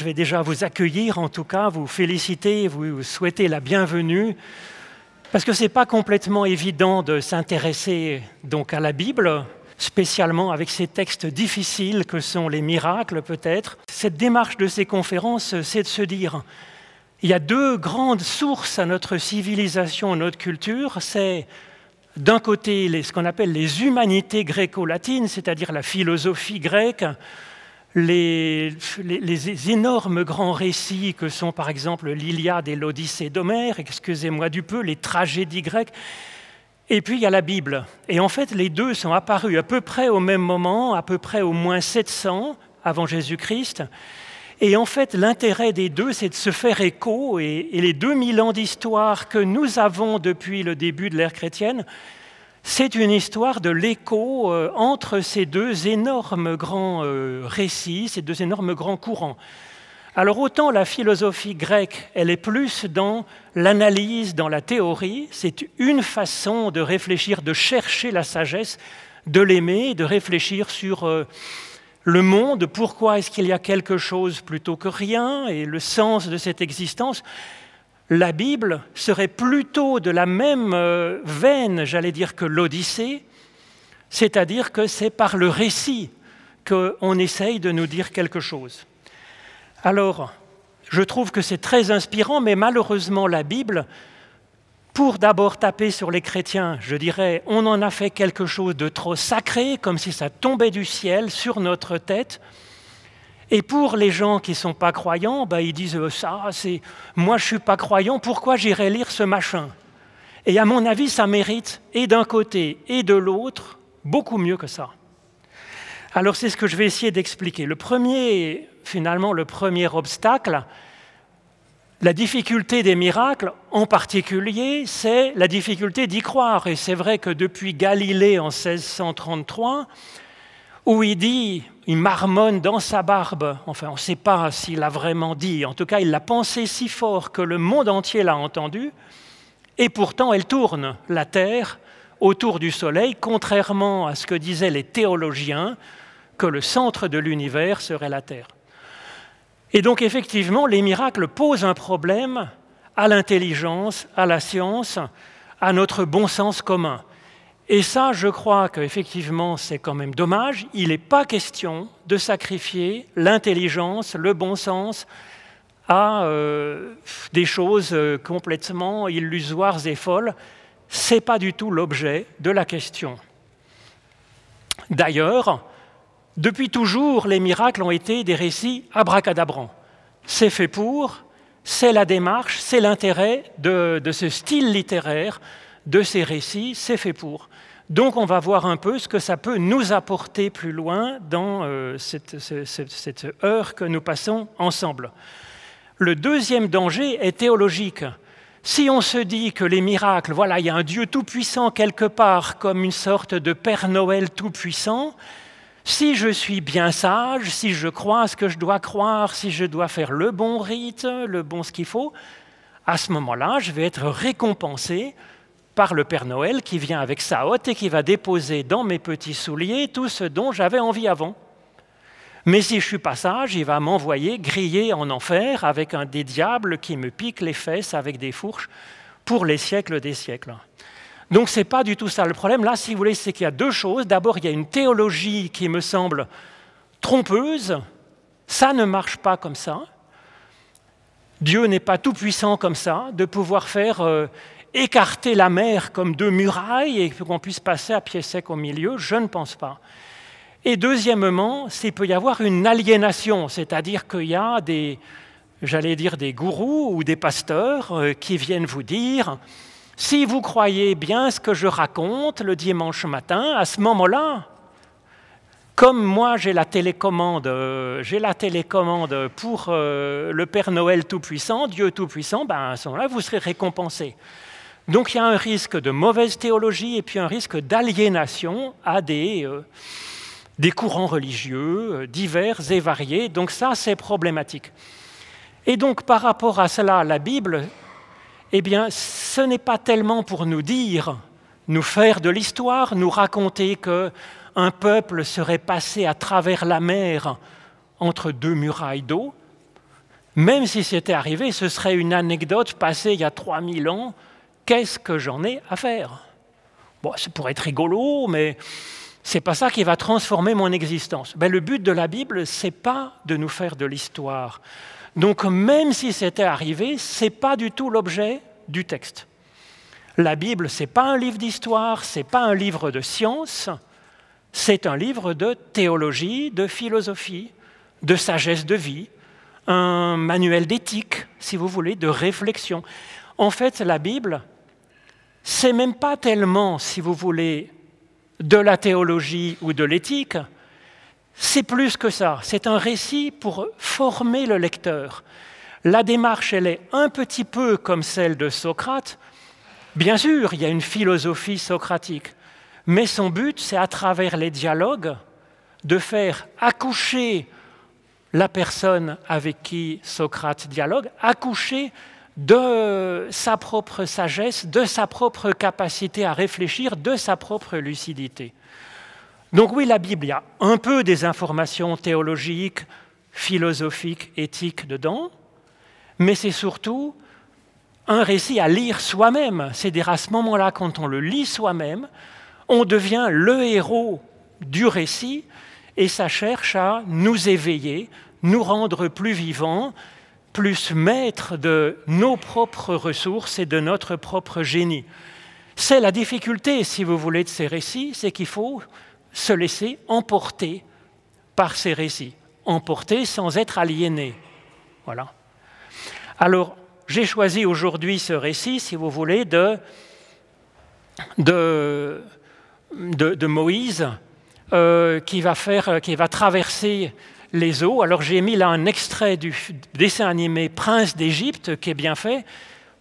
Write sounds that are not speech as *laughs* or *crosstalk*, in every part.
Je vais déjà vous accueillir, en tout cas, vous féliciter, vous souhaiter la bienvenue, parce que ce n'est pas complètement évident de s'intéresser donc à la Bible, spécialement avec ces textes difficiles que sont les miracles peut-être. Cette démarche de ces conférences, c'est de se dire, il y a deux grandes sources à notre civilisation, à notre culture, c'est d'un côté ce qu'on appelle les humanités gréco-latines, c'est-à-dire la philosophie grecque, les, énormes grands récits que sont par exemple l'Iliade et l'Odyssée d'Homère, excusez-moi du peu, les tragédies grecques. Et puis il y a la Bible. Et en fait, les deux sont apparus à peu près au même moment, à peu près au moins 700 avant Jésus-Christ. Et en fait, l'intérêt des deux, c'est de se faire écho. Et, et les 2000 ans d'histoire que nous avons depuis le début de l'ère chrétienne c'est une histoire de l'écho euh, entre ces deux énormes grands euh, récits, ces deux énormes grands courants. Alors autant la philosophie grecque, elle est plus dans l'analyse, dans la théorie, c'est une façon de réfléchir, de chercher la sagesse, de l'aimer, de réfléchir sur euh, le monde, pourquoi est-ce qu'il y a quelque chose plutôt que rien, et le sens de cette existence la Bible serait plutôt de la même euh, veine, j'allais dire, que l'Odyssée, c'est-à-dire que c'est par le récit qu'on essaye de nous dire quelque chose. Alors, je trouve que c'est très inspirant, mais malheureusement, la Bible, pour d'abord taper sur les chrétiens, je dirais, on en a fait quelque chose de trop sacré, comme si ça tombait du ciel sur notre tête, et pour les gens qui ne sont pas croyants, bah, ils disent euh, ça, c'est moi je ne suis pas croyant, pourquoi j'irai lire ce machin? Et à mon avis, ça mérite, et d'un côté et de l'autre, beaucoup mieux que ça. Alors c'est ce que je vais essayer d'expliquer. Le premier, finalement, le premier obstacle, la difficulté des miracles, en particulier, c'est la difficulté d'y croire. Et c'est vrai que depuis Galilée en 1633, où il dit, il marmonne dans sa barbe, enfin on ne sait pas s'il a vraiment dit, en tout cas il l'a pensé si fort que le monde entier l'a entendu, et pourtant elle tourne la Terre autour du Soleil, contrairement à ce que disaient les théologiens, que le centre de l'univers serait la Terre. Et donc effectivement, les miracles posent un problème à l'intelligence, à la science, à notre bon sens commun. Et ça, je crois qu'effectivement, c'est quand même dommage. Il n'est pas question de sacrifier l'intelligence, le bon sens à euh, des choses euh, complètement illusoires et folles. Ce n'est pas du tout l'objet de la question. D'ailleurs, depuis toujours, les miracles ont été des récits abracadabrants. C'est fait pour, c'est la démarche, c'est l'intérêt de, de ce style littéraire, de ces récits, c'est fait pour. Donc on va voir un peu ce que ça peut nous apporter plus loin dans euh, cette, heure que nous passons ensemble. Le deuxième danger est théologique. Si on se dit que les miracles, voilà, il y a un Dieu tout-puissant quelque part comme une sorte de Père Noël tout-puissant, si je suis bien sage, si je crois ce que je dois croire, si je dois faire le bon rite, le bon ce qu'il faut, à ce moment-là, je vais être récompensé par le Père Noël qui vient avec sa hotte et qui va déposer dans mes petits souliers tout ce dont j'avais envie avant. Mais si je suis pas sage, il va m'envoyer griller en enfer avec un des diables qui me pique les fesses avec des fourches pour les siècles des siècles. Donc ce n'est pas du tout ça le problème. Là, si vous voulez, c'est qu'il y a deux choses. D'abord, il y a une théologie qui me semble trompeuse. Ça ne marche pas comme ça. Dieu n'est pas tout puissant comme ça, de pouvoir faire euh, écarter la mer comme deux murailles et qu'on puisse passer à pied sec au milieu, je ne pense pas. Et deuxièmement, il peut y avoir une aliénation, c'est-à-dire qu'il y a des, j'allais dire, des gourous ou des pasteurs euh, qui viennent vous dire, si vous croyez bien ce que je raconte le dimanche matin, à ce moment-là, comme moi j'ai la télécommande, euh, j'ai la télécommande pour euh, le Père Noël Tout-Puissant, Dieu Tout-Puissant, ben à ce moment-là, vous serez récompensé. Donc il y a un risque de mauvaise théologie et puis un risque d'aliénation à des, euh, courants religieux euh, divers et variés. Donc ça, c'est problématique. Et donc par rapport à cela, la Bible, eh bien, ce n'est pas tellement pour nous dire, nous faire de l'histoire, nous raconter qu'un peuple serait passé à travers la mer entre deux murailles d'eau. Même si c'était arrivé, ce serait une anecdote passée il y a 3000 ans. Qu'est-ce que j'en ai à faire? Bon, ça pourrait être rigolo, mais c'est pas ça qui va transformer mon existence. Ben, le but de la Bible, c'est pas de nous faire de l'histoire. Donc, même si c'était arrivé, c'est pas du tout l'objet du texte. La Bible, c'est pas un livre d'histoire, c'est pas un livre de science, c'est un livre de théologie, de philosophie, de sagesse de vie, un manuel d'éthique, si vous voulez, de réflexion. En fait, la Bible, c'est même pas tellement, si vous voulez, de la théologie ou de l'éthique, c'est plus que ça. C'est un récit pour former le lecteur. La démarche, elle est un petit peu comme celle de Socrate. Bien sûr, il y a une philosophie socratique, mais son but, c'est à travers les dialogues de faire accoucher la personne avec qui Socrate dialogue, accoucher de sa propre sagesse, de sa propre capacité à réfléchir, de sa propre lucidité. Donc oui, la Bible, il y a un peu des informations théologiques, philosophiques, éthiques dedans, mais c'est surtout un récit à lire soi-même. C'est-à-dire à ce moment-là, quand on le lit soi-même, on devient le héros du récit et ça cherche à nous éveiller, nous rendre plus vivants, plus maîtres de nos propres ressources et de notre propre génie. C'est la difficulté, si vous voulez, de ces récits, c'est qu'il faut se laisser emporter par ces récits, emporter sans être aliéné. Voilà. Alors, j'ai choisi aujourd'hui ce récit, si vous voulez, de, de, de, Moïse, euh, qui, va faire, qui va traverser les eaux. Alors j'ai mis là un extrait du dessin animé Prince d'Égypte, qui est bien fait,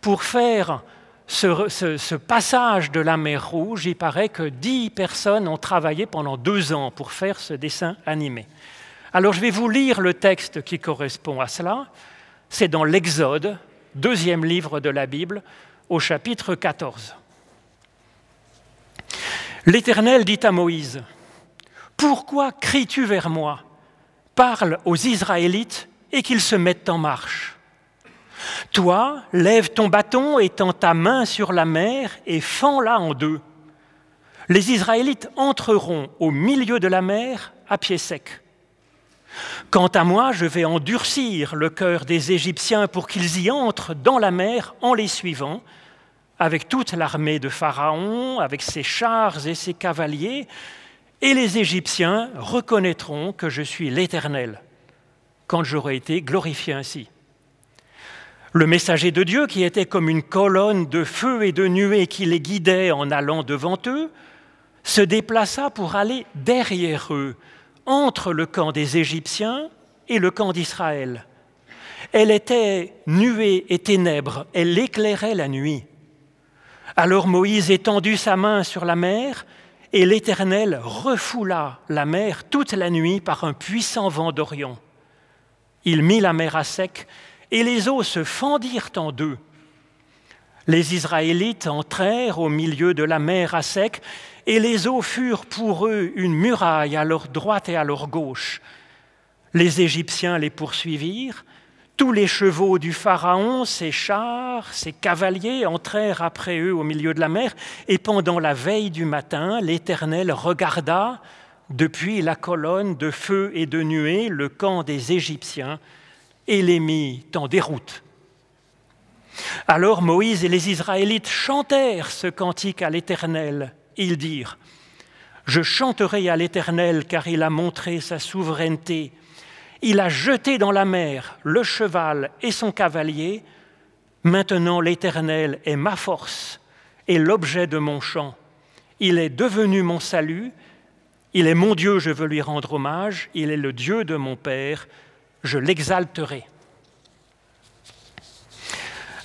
pour faire ce, passage de la mer Rouge. Il paraît que dix personnes ont travaillé pendant deux ans pour faire ce dessin animé. Alors je vais vous lire le texte qui correspond à cela. C'est dans l'Exode, deuxième livre de la Bible, au chapitre 14. L'Éternel dit à Moïse, Pourquoi cries-tu vers moi? Parle aux Israélites et qu'ils se mettent en marche. Toi, lève ton bâton et tends ta main sur la mer et fends-la en deux. Les Israélites entreront au milieu de la mer à pied sec. Quant à moi, je vais endurcir le cœur des Égyptiens pour qu'ils y entrent dans la mer en les suivant, avec toute l'armée de Pharaon, avec ses chars et ses cavaliers, et les Égyptiens reconnaîtront que je suis l'Éternel quand j'aurai été glorifié ainsi. Le messager de Dieu, qui était comme une colonne de feu et de nuée qui les guidait en allant devant eux, se déplaça pour aller derrière eux, entre le camp des Égyptiens et le camp d'Israël. Elle était nuée et ténèbres, elle éclairait la nuit. Alors Moïse étendit sa main sur la mer, et l'Éternel refoula la mer toute la nuit par un puissant vent d'Orient. Il mit la mer à sec, et les eaux se fendirent en deux. Les Israélites entrèrent au milieu de la mer à sec, et les eaux furent pour eux une muraille à leur droite et à leur gauche. Les Égyptiens les poursuivirent, tous les chevaux du Pharaon, ses chars, ses cavaliers entrèrent après eux au milieu de la mer, et pendant la veille du matin, l'Éternel regarda depuis la colonne de feu et de nuée le camp des Égyptiens et les mit en déroute. Alors Moïse et les Israélites chantèrent ce cantique à l'Éternel. Ils dirent, Je chanterai à l'Éternel car il a montré sa souveraineté il a jeté dans la mer le cheval et son cavalier. Maintenant l'Éternel est ma force et l'objet de mon chant. Il est devenu mon salut. Il est mon Dieu, je veux lui rendre hommage. Il est le Dieu de mon Père. Je l'exalterai.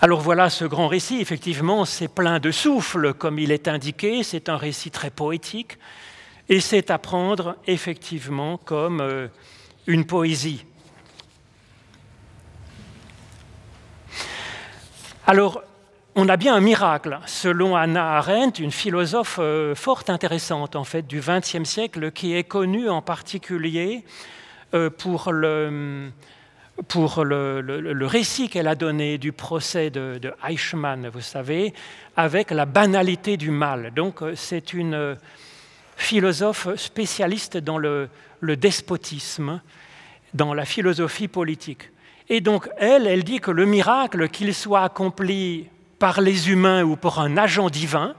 Alors voilà ce grand récit, effectivement, c'est plein de souffle, comme il est indiqué, c'est un récit très poétique, et c'est à prendre effectivement comme euh, une poésie. Alors, on a bien un miracle, selon Anna Arendt, une philosophe euh, fort intéressante en fait du XXe siècle, qui est connue en particulier euh, pour le, pour le, récit qu'elle a donné du procès de, Eichmann, vous savez, avec la banalité du mal. Donc euh, c'est une philosophe spécialiste dans le, despotisme, dans la philosophie politique. Et donc elle, elle dit que le miracle, qu'il soit accompli par les humains ou par un agent divin,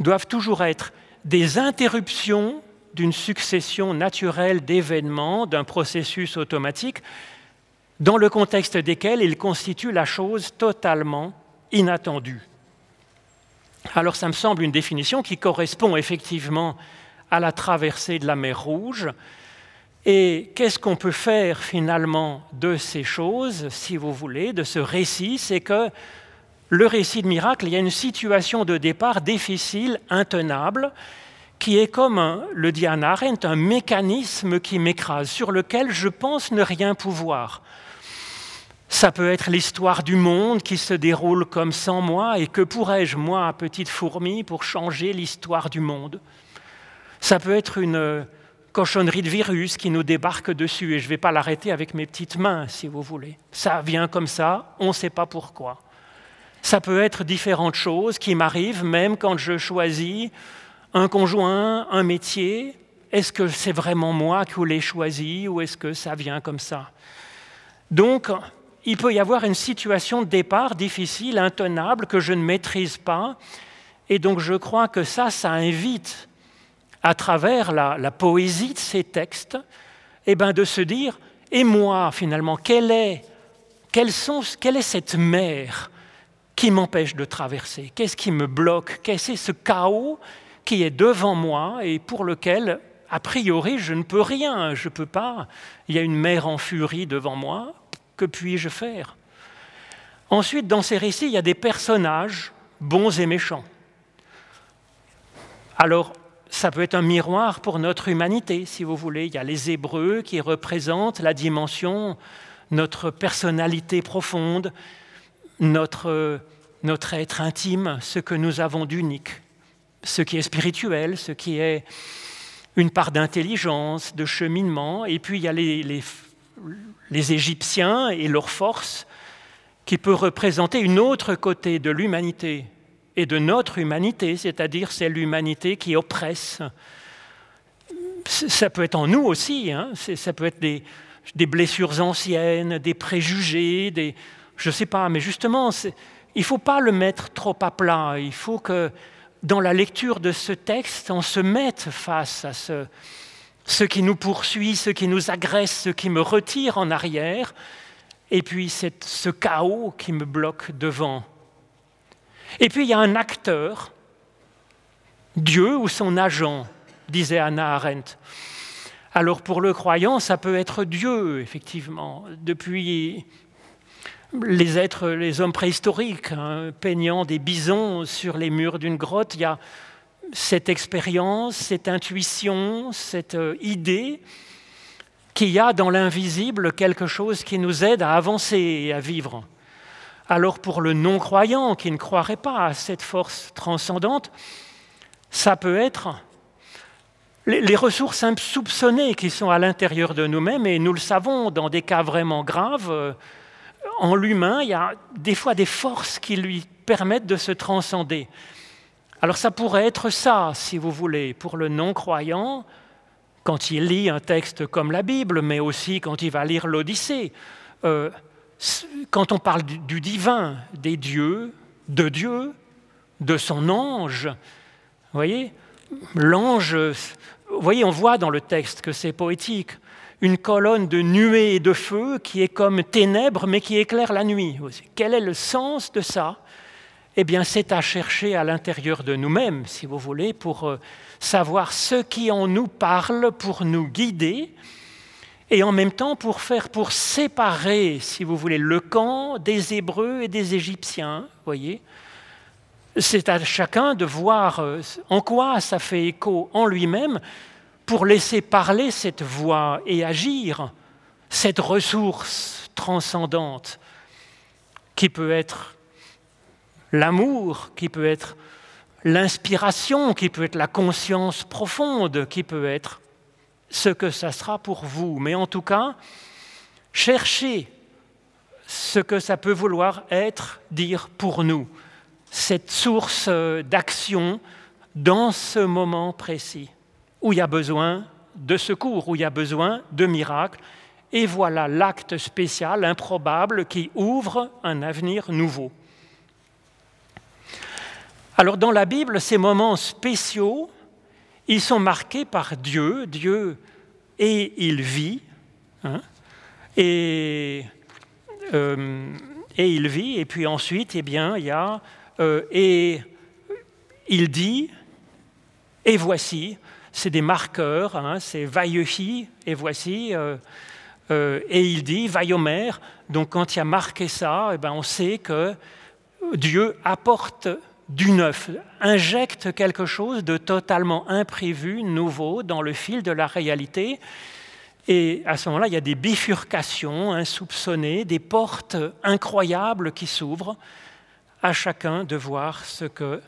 doivent toujours être des interruptions d'une succession naturelle d'événements, d'un processus automatique, dans le contexte desquels il constitue la chose totalement inattendue. Alors ça me semble une définition qui correspond effectivement à la traversée de la mer Rouge. Et qu'est-ce qu'on peut faire finalement de ces choses, si vous voulez, de ce récit? C'est que le récit de miracle, il y a une situation de départ difficile, intenable, qui est comme, le dit Anna Arendt, un mécanisme qui m'écrase, sur lequel je pense ne rien pouvoir. Ça peut être l'histoire du monde qui se déroule comme sans moi, et que pourrais-je, moi, petite fourmi, pour changer l'histoire du monde? Ça peut être une cochonnerie de virus qui nous débarque dessus, et je ne vais pas l'arrêter avec mes petites mains, si vous voulez. Ça vient comme ça, on ne sait pas pourquoi. Ça peut être différentes choses qui m'arrivent, même quand je choisis un conjoint, un métier. Est-ce que c'est vraiment moi qui l'ai choisi, ou est-ce que ça vient comme ça? Donc, il peut y avoir une situation de départ difficile, intenable, que je ne maîtrise pas. Et donc je crois que ça, ça invite, à travers la, poésie de ces textes, eh ben, de se dire, et moi finalement, quelle est, est cette mer qui m'empêche de traverser? Qu'est-ce qui me bloque? Qu'est-ce que ce chaos qui est devant moi et pour lequel, a priori, je ne peux rien, je ne peux pas. Il y a une mer en furie devant moi, que puis-je faire Ensuite, dans ces récits, il y a des personnages bons et méchants. Alors, ça peut être un miroir pour notre humanité, si vous voulez. Il y a les Hébreux qui représentent la dimension, notre personnalité profonde, notre, notre être intime, ce que nous avons d'unique, ce qui est spirituel, ce qui est une part d'intelligence, de cheminement. Et puis il y a les, les, les Égyptiens et leur force, qui peut représenter une autre côté de l'humanité et de notre humanité, c'est-à-dire c'est l'humanité qui oppresse. Ça peut être en nous aussi, hein. ça peut être des, blessures anciennes, des préjugés, des, je ne sais pas, mais justement, il ne faut pas le mettre trop à plat, il faut que dans la lecture de ce texte, on se mette face à ce, ce qui nous poursuit, ce qui nous agresse, ce qui me retire en arrière, et puis c'est ce chaos qui me bloque devant. Et puis il y a un acteur, Dieu ou son agent, disait Anna Arendt. Alors pour le croyant, ça peut être Dieu, effectivement. Depuis les êtres, les hommes préhistoriques, hein, peignant des bisons sur les murs d'une grotte, il y a cette expérience, cette intuition, cette euh, idée qu'il y a dans l'invisible quelque chose qui nous aide à avancer et à vivre. Alors pour le non-croyant qui ne croirait pas à cette force transcendante, ça peut être les ressources insoupçonnées qui sont à l'intérieur de nous-mêmes, et nous le savons, dans des cas vraiment graves, euh, en l'humain, il y a des fois des forces qui lui permettent de se transcender. Alors ça pourrait être ça, si vous voulez, pour le non-croyant, quand il lit un texte comme la Bible, mais aussi quand il va lire l'Odyssée. Euh, quand on parle du, divin, des dieux, de Dieu, de son ange, vous voyez, l'ange, vous voyez, on voit dans le texte que c'est poétique, une colonne de nuées et de feu qui est comme ténèbres mais qui éclaire la nuit. Quel est le sens de ça? Eh bien, c'est à chercher à l'intérieur de nous-mêmes, si vous voulez, pour euh, savoir ce qui en nous parle, pour nous guider, et en même temps pour faire, pour séparer, si vous voulez, le camp des Hébreux et des Égyptiens, voyez. C'est à chacun de voir euh, en quoi ça fait écho en lui-même pour laisser parler cette voix et agir, cette ressource transcendante qui peut être l'amour, qui peut être l'inspiration, qui peut être la conscience profonde, qui peut être ce que ça sera pour vous. Mais en tout cas, chercher ce que ça peut vouloir être, dire pour nous, cette source d'action dans ce moment précis, où il y a besoin de secours, où il y a besoin de miracles. Et voilà l'acte spécial, improbable, qui ouvre un avenir nouveau. Alors dans la Bible, ces moments spéciaux, ils sont marqués par Dieu, Dieu, et il vit, hein, et, euh, et il vit, et puis ensuite, eh bien, il y a, euh, et il dit, et voici, c'est des marqueurs, hein, c'est vailleuhi, et voici, euh, et il dit, vaillomer, donc quand il y a marqué ça, eh ben, on sait que Dieu apporte du neuf, injecte quelque chose de totalement imprévu, nouveau, dans le fil de la réalité. Et à ce moment-là, il y a des bifurcations insoupçonnées, des portes incroyables qui s'ouvrent, à chacun de voir ce que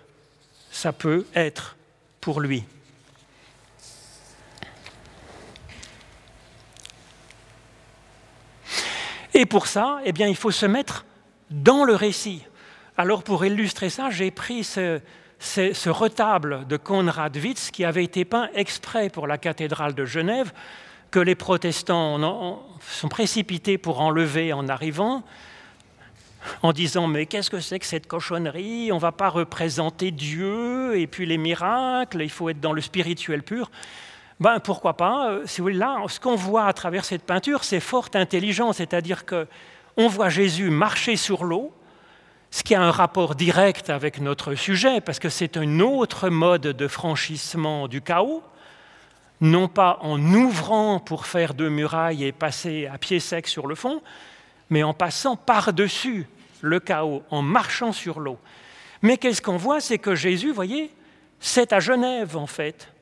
ça peut être pour lui. Et pour ça, eh bien, il faut se mettre dans le récit. Alors pour illustrer ça, j'ai pris ce, retable de Konrad Witz qui avait été peint exprès pour la cathédrale de Genève, que les protestants sont précipités pour enlever en arrivant, en disant mais qu'est-ce que c'est que cette cochonnerie? On ne va pas représenter Dieu et puis les miracles, il faut être dans le spirituel pur. Ben pourquoi pas? Euh, Si là, ce qu'on voit à travers cette peinture, c'est fort intelligent, c'est-à-dire que on voit Jésus marcher sur l'eau, ce qui a un rapport direct avec notre sujet, parce que c'est un autre mode de franchissement du chaos, non pas en ouvrant pour faire deux murailles et passer à pied sec sur le fond, mais en passant par-dessus le chaos, en marchant sur l'eau. Mais qu'est-ce qu'on voit? C'est que Jésus, voyez, c'est à Genève en fait.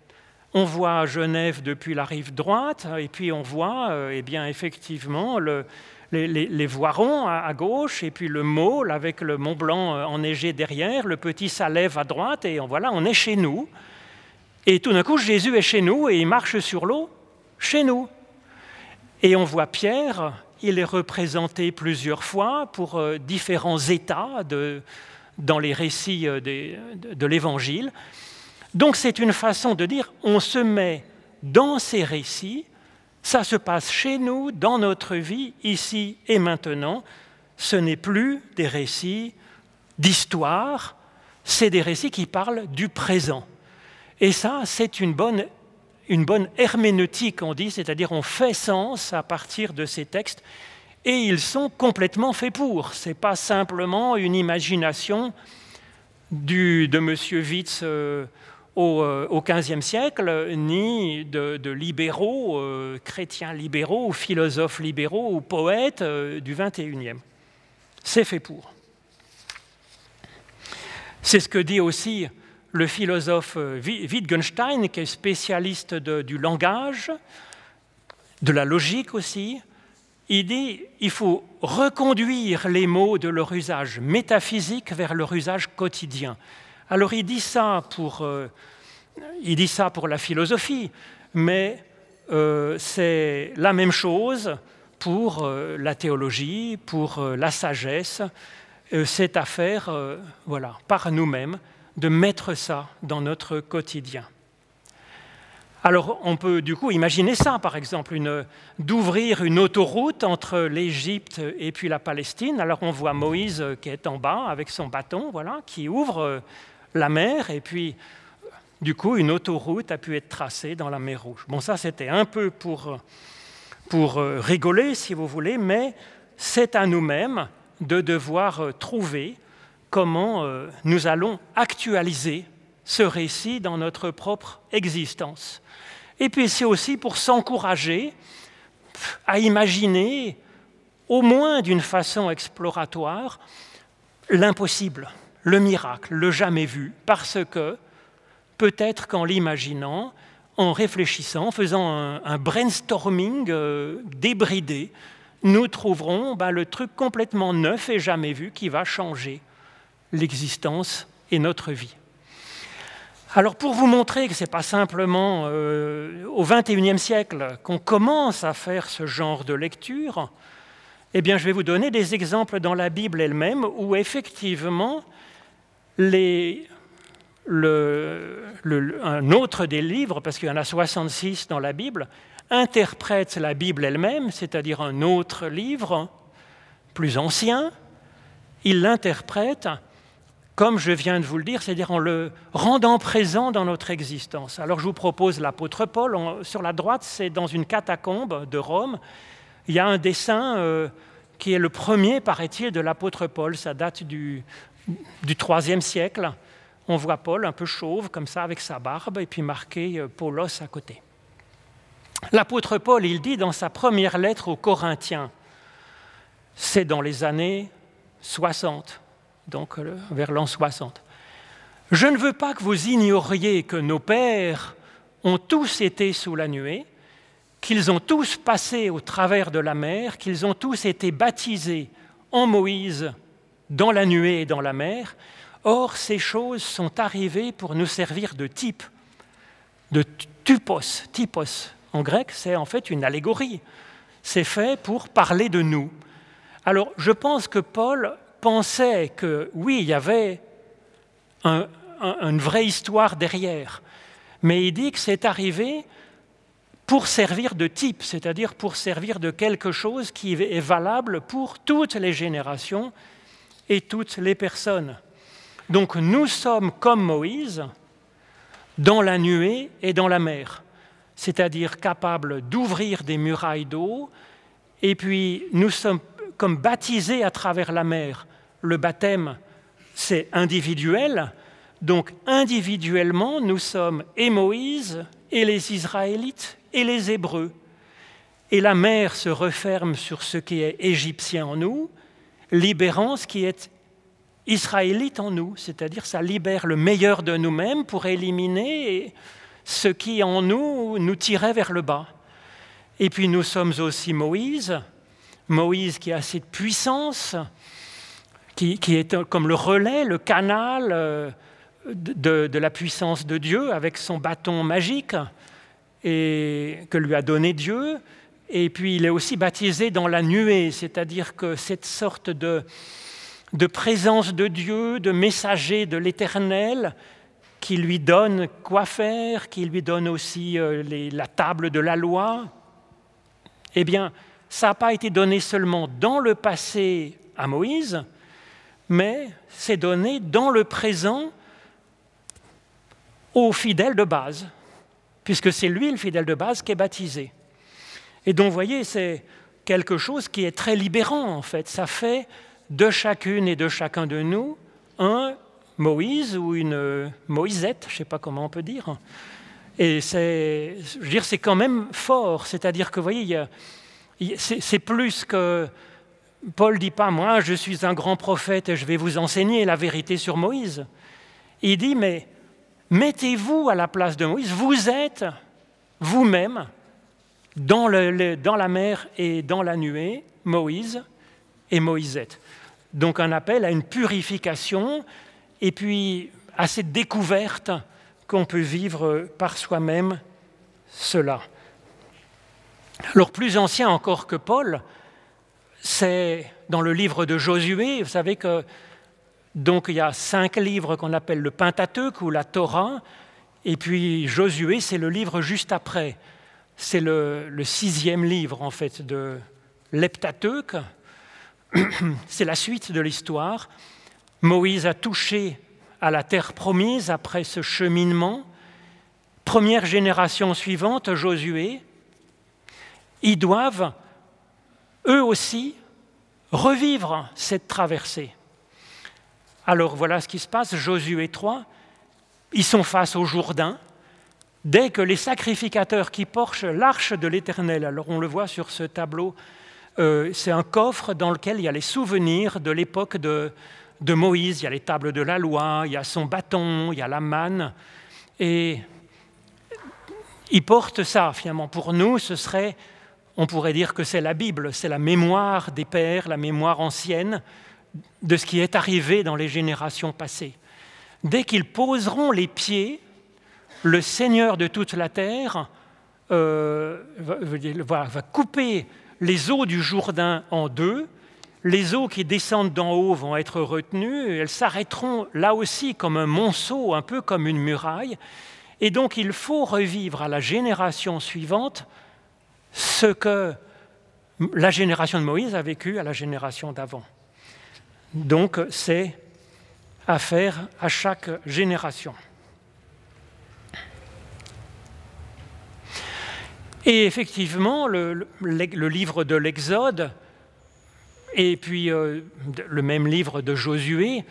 On voit Genève depuis la rive droite, et puis on voit, euh, eh bien, effectivement, le, les, voirons à, gauche, et puis le môle avec le Mont Blanc euh, enneigé derrière, le petit Salève à droite, et voilà, on est chez nous. Et tout d'un coup, Jésus est chez nous et il marche sur l'eau chez nous. Et on voit Pierre, il est représenté plusieurs fois pour euh, différents états dans les récits euh, de l'Évangile. Donc c'est une façon de dire, on se met dans ces récits ça se passe chez nous, dans notre vie, ici et maintenant. Ce n'est plus des récits d'histoire, c'est des récits qui parlent du présent. Et ça, c'est une bonne, une bonne herméneutique, on dit, c'est-à-dire on fait sens à partir de ces textes, et ils sont complètement faits pour. Ce n'est pas simplement une imagination du, de M. Witz. Euh, au XVe euh, siècle, ni de, libéraux, euh, chrétiens libéraux, ou philosophes libéraux, ou poètes euh, du XXIe. C'est fait pour. C'est ce que dit aussi le philosophe Wittgenstein, qui est spécialiste du langage, de la logique aussi. Il dit il faut reconduire les mots de leur usage métaphysique vers leur usage quotidien. Alors il dit ça pour, euh, il dit ça pour la philosophie, mais euh, c'est la même chose pour euh, la théologie, pour la sagesse. c'est à faire voilà, par nous-mêmes de mettre ça dans notre quotidien. Alors on peut du coup imaginer ça, par exemple, d'ouvrir une autoroute entre l'Égypte et puis la Palestine. Alors on voit Moïse qui est en bas avec son bâton, voilà, qui ouvre la mer, et puis du coup, une autoroute a pu être tracée dans la mer Rouge. Bon, ça, c'était un peu pour, pour euh, rigoler, si vous voulez, mais c'est à nous-mêmes de devoir euh, trouver comment euh, nous allons actualiser ce récit dans notre propre existence. Et puis c'est aussi pour s'encourager à imaginer, au moins d'une façon exploratoire, l'impossible le miracle, le jamais vu, parce que peut-être qu'en l'imaginant, en réfléchissant, en faisant un, brainstorming euh, débridé, nous trouverons bah, le truc complètement neuf et jamais vu qui va changer l'existence et notre vie. Alors pour vous montrer que ce n'est pas simplement euh, au XXIe siècle qu'on commence à faire ce genre de lecture, Eh bien, je vais vous donner des exemples dans la Bible elle-même où effectivement, un autre des livres, parce qu'il y en a 66 dans la Bible, interprète la Bible elle-même, c'est-à-dire un autre livre plus ancien, il l'interprète comme je viens de vous le dire, c'est-à-dire en le rendant présent dans notre existence. Alors je vous propose l'apôtre Paul. sur la droite, c'est dans une catacombe de Rome. Il y a un dessin euh, qui est le premier, paraît-il, de l'apôtre Paul. Ça date du, du IIIe siècle. On voit Paul un peu chauve, comme ça, avec sa barbe, et puis marqué euh, Paulos à côté. L'apôtre Paul, il dit dans sa première lettre aux Corinthiens, c'est dans les années 60, donc euh, vers l'an 60. Je ne veux pas que vous ignoriez que nos pères ont tous été sous la nuée, qu'ils ont tous passé au travers de la mer, qu'ils ont tous été baptisés en Moïse dans la nuée et dans la mer. Or, ces choses sont arrivées pour nous servir de type, de typos. Typos, en grec, c'est en fait une allégorie. C'est fait pour parler de nous. Alors, je pense que Paul pensait que oui, il y avait une vraie histoire derrière, mais il dit que c'est arrivé pour servir de type, c'est-à-dire pour servir de quelque chose qui est valable pour toutes les générations et toutes les personnes. Donc nous sommes comme Moïse dans la nuée et dans la mer, c'est-à-dire capables d'ouvrir des murailles d'eau, et puis nous sommes comme baptisés à travers la mer le baptême, c'est individuel. Donc individuellement, nous sommes et Moïse, et les Israélites, et les Hébreux. Et la mer se referme sur ce qui est égyptien en nous, libérant ce qui est israélite en nous, c'est-à-dire ça libère le meilleur de nous-mêmes pour éliminer ce qui en nous nous tirait vers le bas. Et puis nous sommes aussi Moïse, Moïse qui a cette puissance, qui, est comme le relais, le canal euh, de, la puissance de Dieu avec son bâton magique et que lui a donné Dieu. Et puis il est aussi baptisé dans la nuée, c'est-à-dire que cette sorte de, présence de Dieu, de messager de l'Éternel, qui lui donne quoi faire, qui lui donne aussi euh, la table de la loi, eh bien, ça n'a pas été donné seulement dans le passé à Moïse, mais c'est donné dans le présent au fidèle de base, puisque c'est lui le fidèle de base qui est baptisé. Et donc, vous voyez, c'est quelque chose qui est très libérant, en fait. Ça fait de chacune et de chacun de nous un Moïse ou une Moïsette, je ne sais pas comment on peut dire. Et c'est, je veux dire, c'est quand même fort. C'est-à-dire que, vous voyez, c'est plus que Paul dit pas, moi je suis un grand prophète et je vais vous enseigner la vérité sur Moïse. Il dit, mais mettez-vous à la place de Moïse, vous êtes vous-même dans, la mer et dans la nuée, Moïse et Moïsette. Donc un appel à une purification et puis à cette découverte qu'on peut vivre par soi-même cela. Alors plus ancien encore que Paul, c'est dans le livre de Josué. Vous savez que donc il y a cinq livres qu'on appelle le Pentateuque ou la Torah, et puis Josué, c'est le livre juste après. C'est le, sixième livre en fait de l'Heptateuque. *clears throat* C'est la suite de l'histoire. Moïse a touché à la terre promise après ce cheminement. Première génération suivante, Josué, ils doivent eux aussi revivre cette traversée. Alors voilà ce qui se passe, Josué 3, ils sont face au Jourdain, dès que les sacrificateurs qui portent l'arche de l'Éternel, alors on le voit sur ce tableau, euh, c'est un coffre dans lequel il y a les souvenirs de l'époque de, de Moïse, il y a les tables de la loi, il y a son bâton, il y a la manne, et ils portent ça, finalement. Pour nous, ce serait on pourrait dire que c'est la Bible, c'est la mémoire des pères, la mémoire ancienne de ce qui est arrivé dans les générations passées. Dès qu'ils poseront les pieds, le Seigneur de toute la terre euh, va, couper les eaux du Jourdain en deux. Les eaux qui descendent d'en haut vont être retenues, elles s'arrêteront là aussi comme un monceau, un peu comme une muraille. Et donc il faut revivre à la génération suivante ce que la génération de Moïse a vécu à la génération d'avant. Donc c'est à faire à chaque génération. Et effectivement, le, livre de l'Exode et puis euh, le même livre de Josué,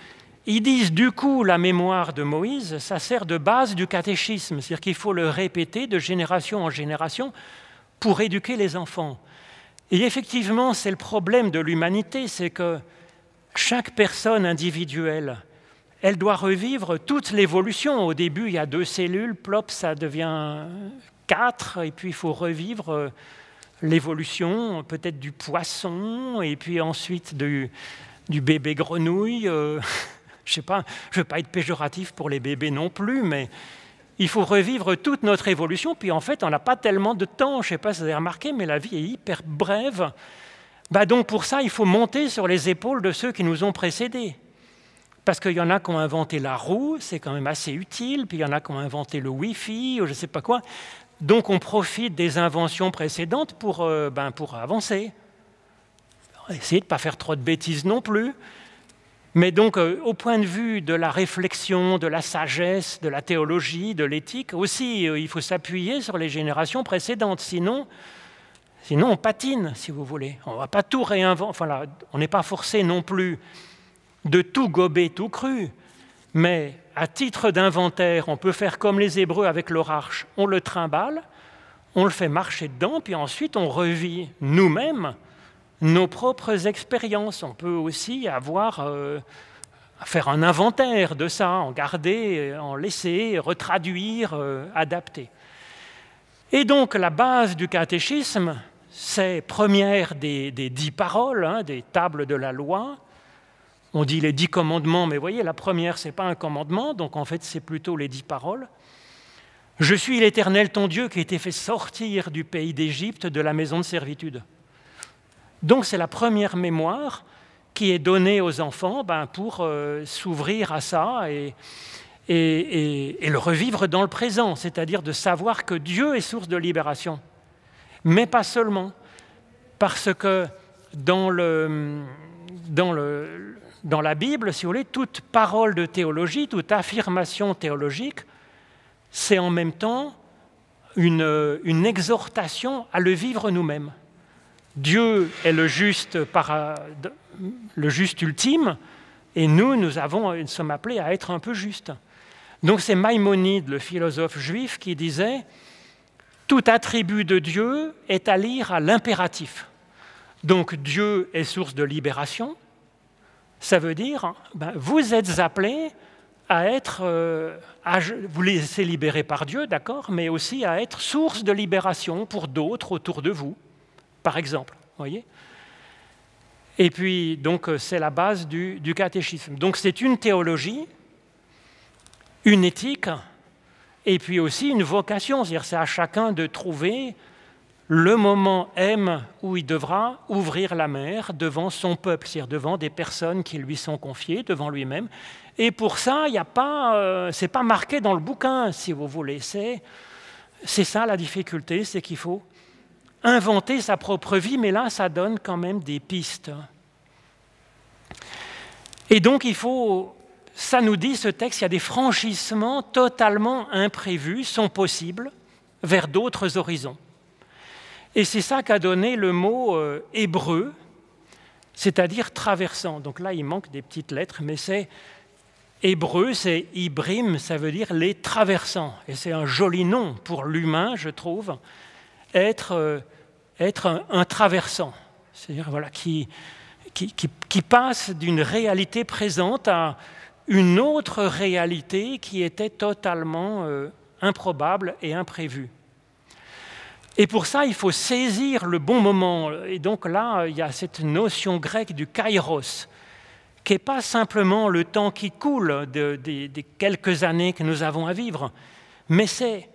ils disent du coup la mémoire de Moïse, ça sert de base du catéchisme, c'est-à-dire qu'il faut le répéter de génération en génération pour éduquer les enfants. Et effectivement, c'est le problème de l'humanité, c'est que chaque personne individuelle, elle doit revivre toute l'évolution. Au début, il y a deux cellules, plop, ça devient quatre, et puis il faut revivre euh, l'évolution peut-être du poisson, et puis ensuite du, bébé grenouille. Euh, *laughs* je je ne veux pas être péjoratif pour les bébés non plus, mais il faut revivre toute notre évolution, puis en fait, on n'a pas tellement de temps. Je ne sais pas si vous avez remarqué, mais la vie est hyper brève. Bah donc pour ça, il faut monter sur les épaules de ceux qui nous ont précédés. Parce qu'il y en a qui ont inventé la roue, c'est quand même assez utile, puis il y en a qui ont inventé le Wi-Fi, ou je ne sais pas quoi. Donc on profite des inventions précédentes pour, euh, ben, pour avancer. Essayer de ne pas faire trop de bêtises non plus. Mais donc, euh, au point de vue de la réflexion, de la sagesse, de la théologie, de l'éthique, aussi, euh, il faut s'appuyer sur les générations précédentes. Sinon, sinon, on patine, si vous voulez. On va pas tout réinventer. Enfin, on n'est pas forcé non plus de tout gober tout cru. Mais à titre d'inventaire, on peut faire comme les Hébreux avec leur arche. On le trimballe, on le fait marcher dedans, puis ensuite on revit nous-mêmes nos propres expériences. On peut aussi avoir euh, faire un inventaire de ça, en garder, en laisser, retraduire, euh, adapter. Et donc la base du catéchisme, c'est première des, dix paroles, hein, des tables de la loi, on dit les dix commandements, mais voyez, la première, ce n'est pas un commandement, donc en fait, c'est plutôt les dix paroles. Je suis l'Éternel, ton Dieu, qui a été fait sortir du pays d'Égypte, de la maison de servitude. Donc c'est la première mémoire qui est donnée aux enfants ben, pour euh, s'ouvrir à ça et, et, le revivre dans le présent, c'est-à-dire de savoir que Dieu est source de libération. Mais pas seulement, parce que dans le, dans le, dans la Bible, si vous voulez, toute parole de théologie, toute affirmation théologique, c'est en même temps une, exhortation à le vivre nous-mêmes. Dieu est le juste, le juste ultime, et nous, nous, avons, nous sommes appelés à être un peu justes. Donc c'est Maïmonide, le philosophe juif, qui disait Tout attribut de Dieu est à lire à l'impératif. Donc Dieu est source de libération, ça veut dire, ben, vous êtes appelés à être, euh, vous laissez libérer par Dieu, d'accord, mais aussi à être source de libération pour d'autres autour de vous, par exemple. Voyez Et puis, donc, c'est la base du, du catéchisme. Donc, c'est une théologie, une éthique, et puis aussi une vocation. C'est-à-dire, c'est à chacun de trouver le moment M où il devra ouvrir la mer devant son peuple, c'est-à-dire devant des personnes qui lui sont confiées, devant lui-même. Et pour ça, il n'y a pas, euh, c'est pas marqué dans le bouquin, si vous voulez. C'est, c'est ça la difficulté, c'est qu'il faut inventer sa propre vie, mais là, ça donne quand même des pistes. Et donc, il faut, ça nous dit ce texte, il y a des franchissements totalement imprévus, sont possibles vers d'autres horizons. Et c'est ça qu'a donné le mot euh, hébreu, c'est-à-dire traversant. Donc là, il manque des petites lettres, mais c'est hébreu, c'est ibrim, ça veut dire les traversants. Et c'est un joli nom pour l'humain, je trouve, être, euh, être un, traversant. C'est-à-dire voilà, qui, qui, qui passe d'une réalité présente à une autre réalité qui était totalement euh, improbable et imprévue. Et pour ça, il faut saisir le bon moment. Et donc là, il y a cette notion grecque du kairos, qui n'est pas simplement le temps qui coule des quelques années que nous avons à vivre, mais c'est,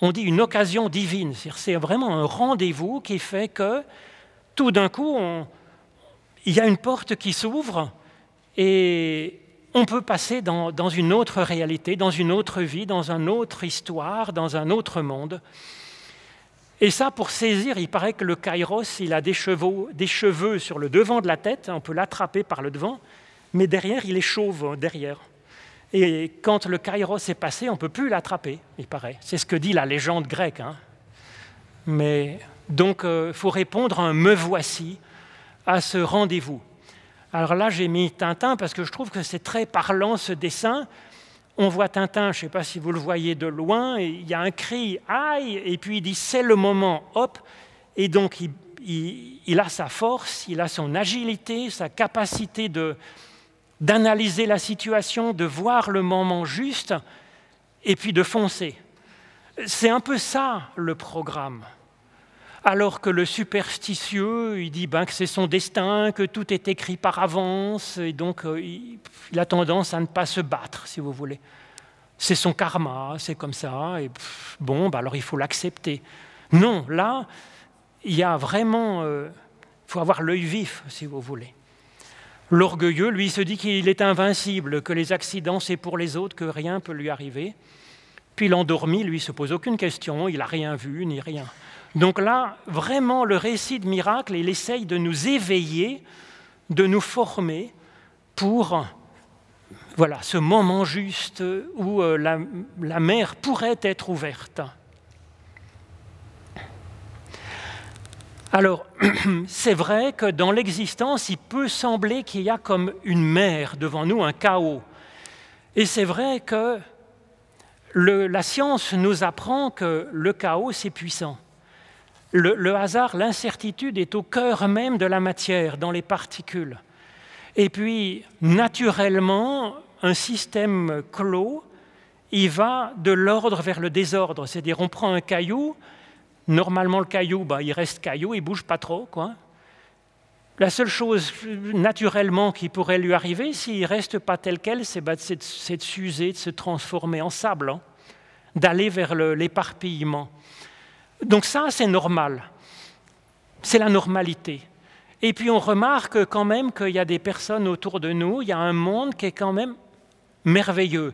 on dit, une occasion divine. C'est vraiment un rendez-vous qui fait que tout d'un coup, il y a une porte qui s'ouvre et on peut passer dans, dans, une autre réalité, dans une autre vie, dans une autre histoire, dans un autre monde. Et ça, pour saisir, il paraît que le kairos, il a des cheveux, sur le devant de la tête, on peut l'attraper par le devant, mais derrière, il est chauve, derrière. Et quand le kairos est passé, on ne peut plus l'attraper, il paraît. C'est ce que dit la légende grecque. Hein. Mais donc, il euh, faut répondre un me voici, à ce rendez-vous. Alors là, j'ai mis Tintin parce que je trouve que c'est très parlant ce dessin on voit Tintin, je ne sais pas si vous le voyez de loin, et il y a un cri aïe, et puis il dit c'est le moment, hop, et donc il, a sa force, il a son agilité, sa capacité de, d'analyser la situation, de voir le moment juste, et puis de foncer. C'est un peu ça le programme. Alors que le superstitieux, il dit ben, que c'est son destin, que tout est écrit par avance, et donc euh, il a tendance à ne pas se battre, si vous voulez. C'est son karma, c'est comme ça, et bon, bah alors il faut l'accepter. Non, là, il y a vraiment, il euh, faut avoir l'œil vif, si vous voulez. L'orgueilleux, lui, se dit qu'il est invincible, que les accidents, c'est pour les autres, que rien ne peut lui arriver. Puis l'endormi, lui, se pose aucune question, il n'a rien vu ni rien. Donc là, vraiment, le récit de miracle, il essaye de nous éveiller, de nous former pour voilà, ce moment juste où euh, la, mer pourrait être ouverte. Alors, *clears throat* c'est vrai que dans l'existence, il peut sembler qu'il y a comme une mer devant nous, un chaos. Et c'est vrai que la science nous apprend que le chaos, c'est puissant. Le, hasard, l'incertitude est au cœur même de la matière, dans les particules. Et puis, naturellement, un système clos, il va de l'ordre vers le désordre. C'est-à-dire, on prend un caillou, normalement le caillou, bah, il reste caillou, il bouge pas trop. Quoi. La seule chose naturellement qui pourrait lui arriver, s'il reste pas tel quel, c'est bah, de s'user, de se transformer en sable, hein, d'aller vers l'éparpillement. Donc ça, c'est normal. C'est la normalité. Et puis on remarque quand même qu'il y a des personnes autour de nous, il y a un monde qui est quand même merveilleux.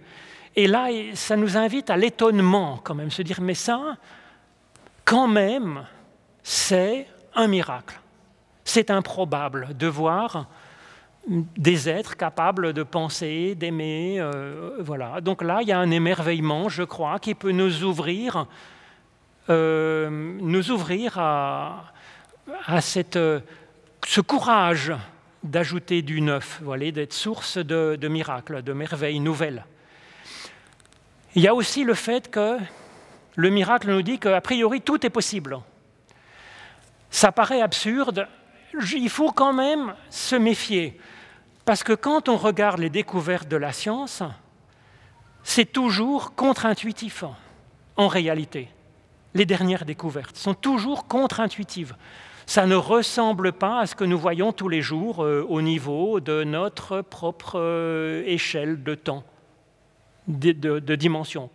Et là, ça nous invite à l'étonnement quand même, se dire, mais ça, quand même, c'est un miracle. C'est improbable de voir des êtres capables de penser, d'aimer. Euh, voilà. Donc là, il y a un émerveillement, je crois, qui peut nous ouvrir nous ouvrir à, cette, ce courage d'ajouter du neuf, d'être source de, de, miracles, de merveilles nouvelles. Il y a aussi le fait que le miracle nous dit qu'a priori tout est possible. Ça paraît absurde, il faut quand même se méfier, parce que quand on regarde les découvertes de la science, c'est toujours contre-intuitif en réalité les dernières découvertes sont toujours contre-intuitives. Ça ne ressemble pas à ce que nous voyons tous les jours euh, au niveau de notre propre euh, échelle de temps, de, dimension.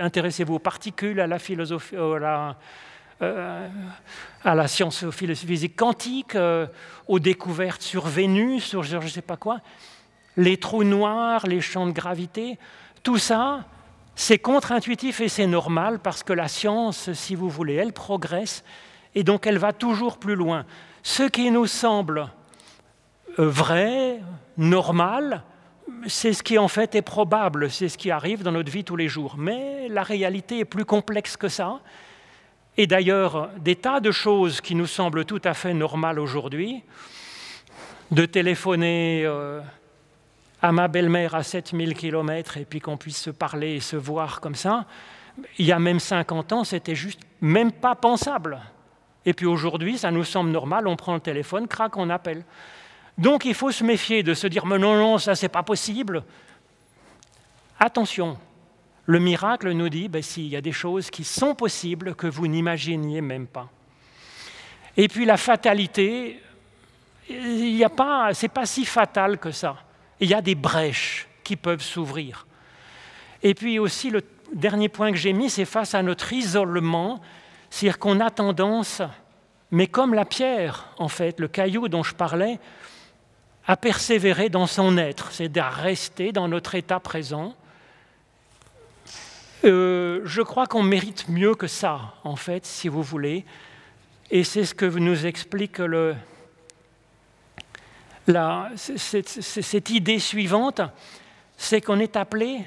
Intéressez-vous aux particules, à la philosophie, à la, euh, à la science physique quantique, aux découvertes sur Vénus, sur je ne sais pas quoi, les trous noirs, les champs de gravité, tout ça, c'est contre-intuitif et c'est normal parce que la science, si vous voulez, elle progresse et donc elle va toujours plus loin. Ce qui nous semble euh, vrai, normal, c'est ce qui en fait est probable, c'est ce qui arrive dans notre vie tous les jours. Mais la réalité est plus complexe que ça. Et d'ailleurs, des tas de choses qui nous semblent tout à fait normales aujourd'hui, de téléphoner euh, à ma belle-mère à 7000 km et puis qu'on puisse se parler et se voir comme ça, il y a même 50 ans, c'était juste même pas pensable. Et puis aujourd'hui, ça nous semble normal, on prend le téléphone, crac, on appelle. Donc il faut se méfier de se dire, mais non, non, ça c'est pas possible. Attention, le miracle nous dit, ben, s'il y a des choses qui sont possibles que vous n'imaginiez même pas. Et puis la fatalité, il n'y a pas, c'est pas si fatal que ça il y a des brèches qui peuvent s'ouvrir. Et puis aussi, le dernier point que j'ai mis, c'est face à notre isolement, c'est-à-dire qu'on a tendance, mais comme la pierre, en fait, le caillou dont je parlais, a persévéré dans son être, c'est à rester dans notre état présent. Euh, je crois qu'on mérite mieux que ça, en fait, si vous voulez. Et c'est ce que nous explique le, la, cette idée suivante, c'est qu'on est appelé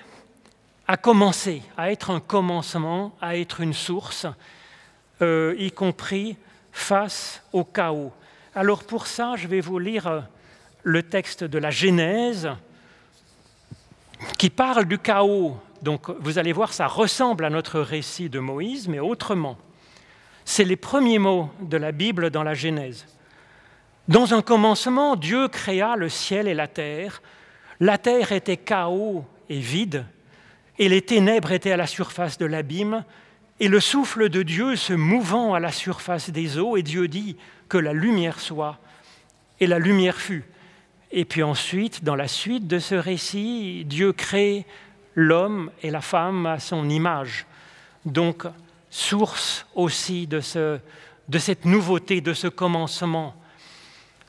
à commencer, à être un commencement, à être une source, euh, y compris face au chaos. Alors pour ça, je vais vous lire euh, le texte de la Genèse qui parle du chaos. Donc vous allez voir, ça ressemble à notre récit de Moïse, mais autrement. C'est les premiers mots de la Bible dans la Genèse. Dans un commencement, Dieu créa le ciel et la terre. La terre était chaos et vide, et les ténèbres étaient à la surface de l'abîme, et le souffle de Dieu se mouvant à la surface des eaux, et Dieu dit que la lumière soit, et la lumière fut. Et puis ensuite, dans la suite de ce récit, Dieu crée l'homme et la femme à son image. Donc, source aussi de, ce, de cette nouveauté, de ce commencement.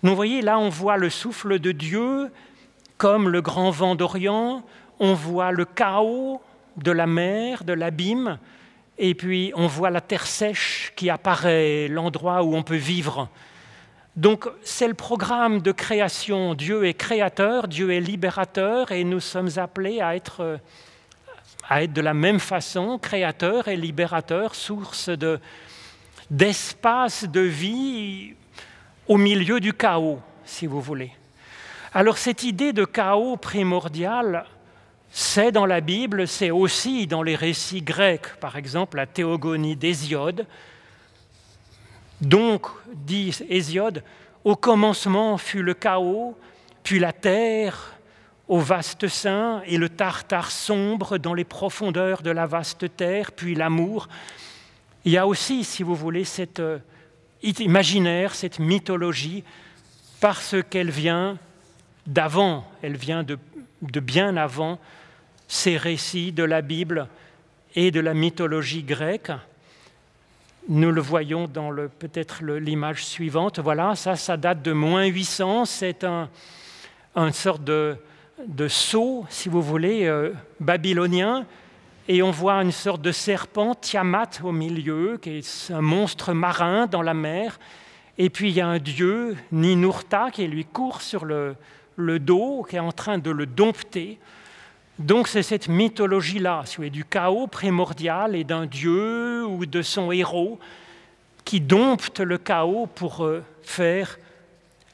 Vous voyez, là, on voit le souffle de Dieu comme le grand vent d'Orient, on voit le chaos de la mer, de l'abîme, et puis on voit la terre sèche qui apparaît, l'endroit où on peut vivre. Donc c'est le programme de création. Dieu est créateur, Dieu est libérateur, et nous sommes appelés à être, à être de la même façon, créateur et libérateur, source d'espace de vie au milieu du chaos, si vous voulez. Alors cette idée de chaos primordial, c'est dans la Bible, c'est aussi dans les récits grecs, par exemple la théogonie d'Hésiode. Donc, dit Hésiode, au commencement fut le chaos, puis la terre au vaste sein, et le tartare sombre dans les profondeurs de la vaste terre, puis l'amour. Il y a aussi, si vous voulez, cette imaginaire, cette mythologie, parce qu'elle vient d'avant, elle vient de, bien avant ces récits de la Bible et de la mythologie grecque. Nous le voyons dans peut-être l'image suivante. Voilà, ça, ça date de moins 800. C'est un, une sorte de, de sceau, si vous voulez, euh, babylonien et on voit une sorte de serpent, Tiamat, au milieu, qui est un monstre marin dans la mer. Et puis il y a un dieu, Ninurta, qui lui court sur le, dos, qui est en train de le dompter. Donc c'est cette mythologie-là, du chaos primordial et d'un dieu ou de son héros qui dompte le chaos pour euh, faire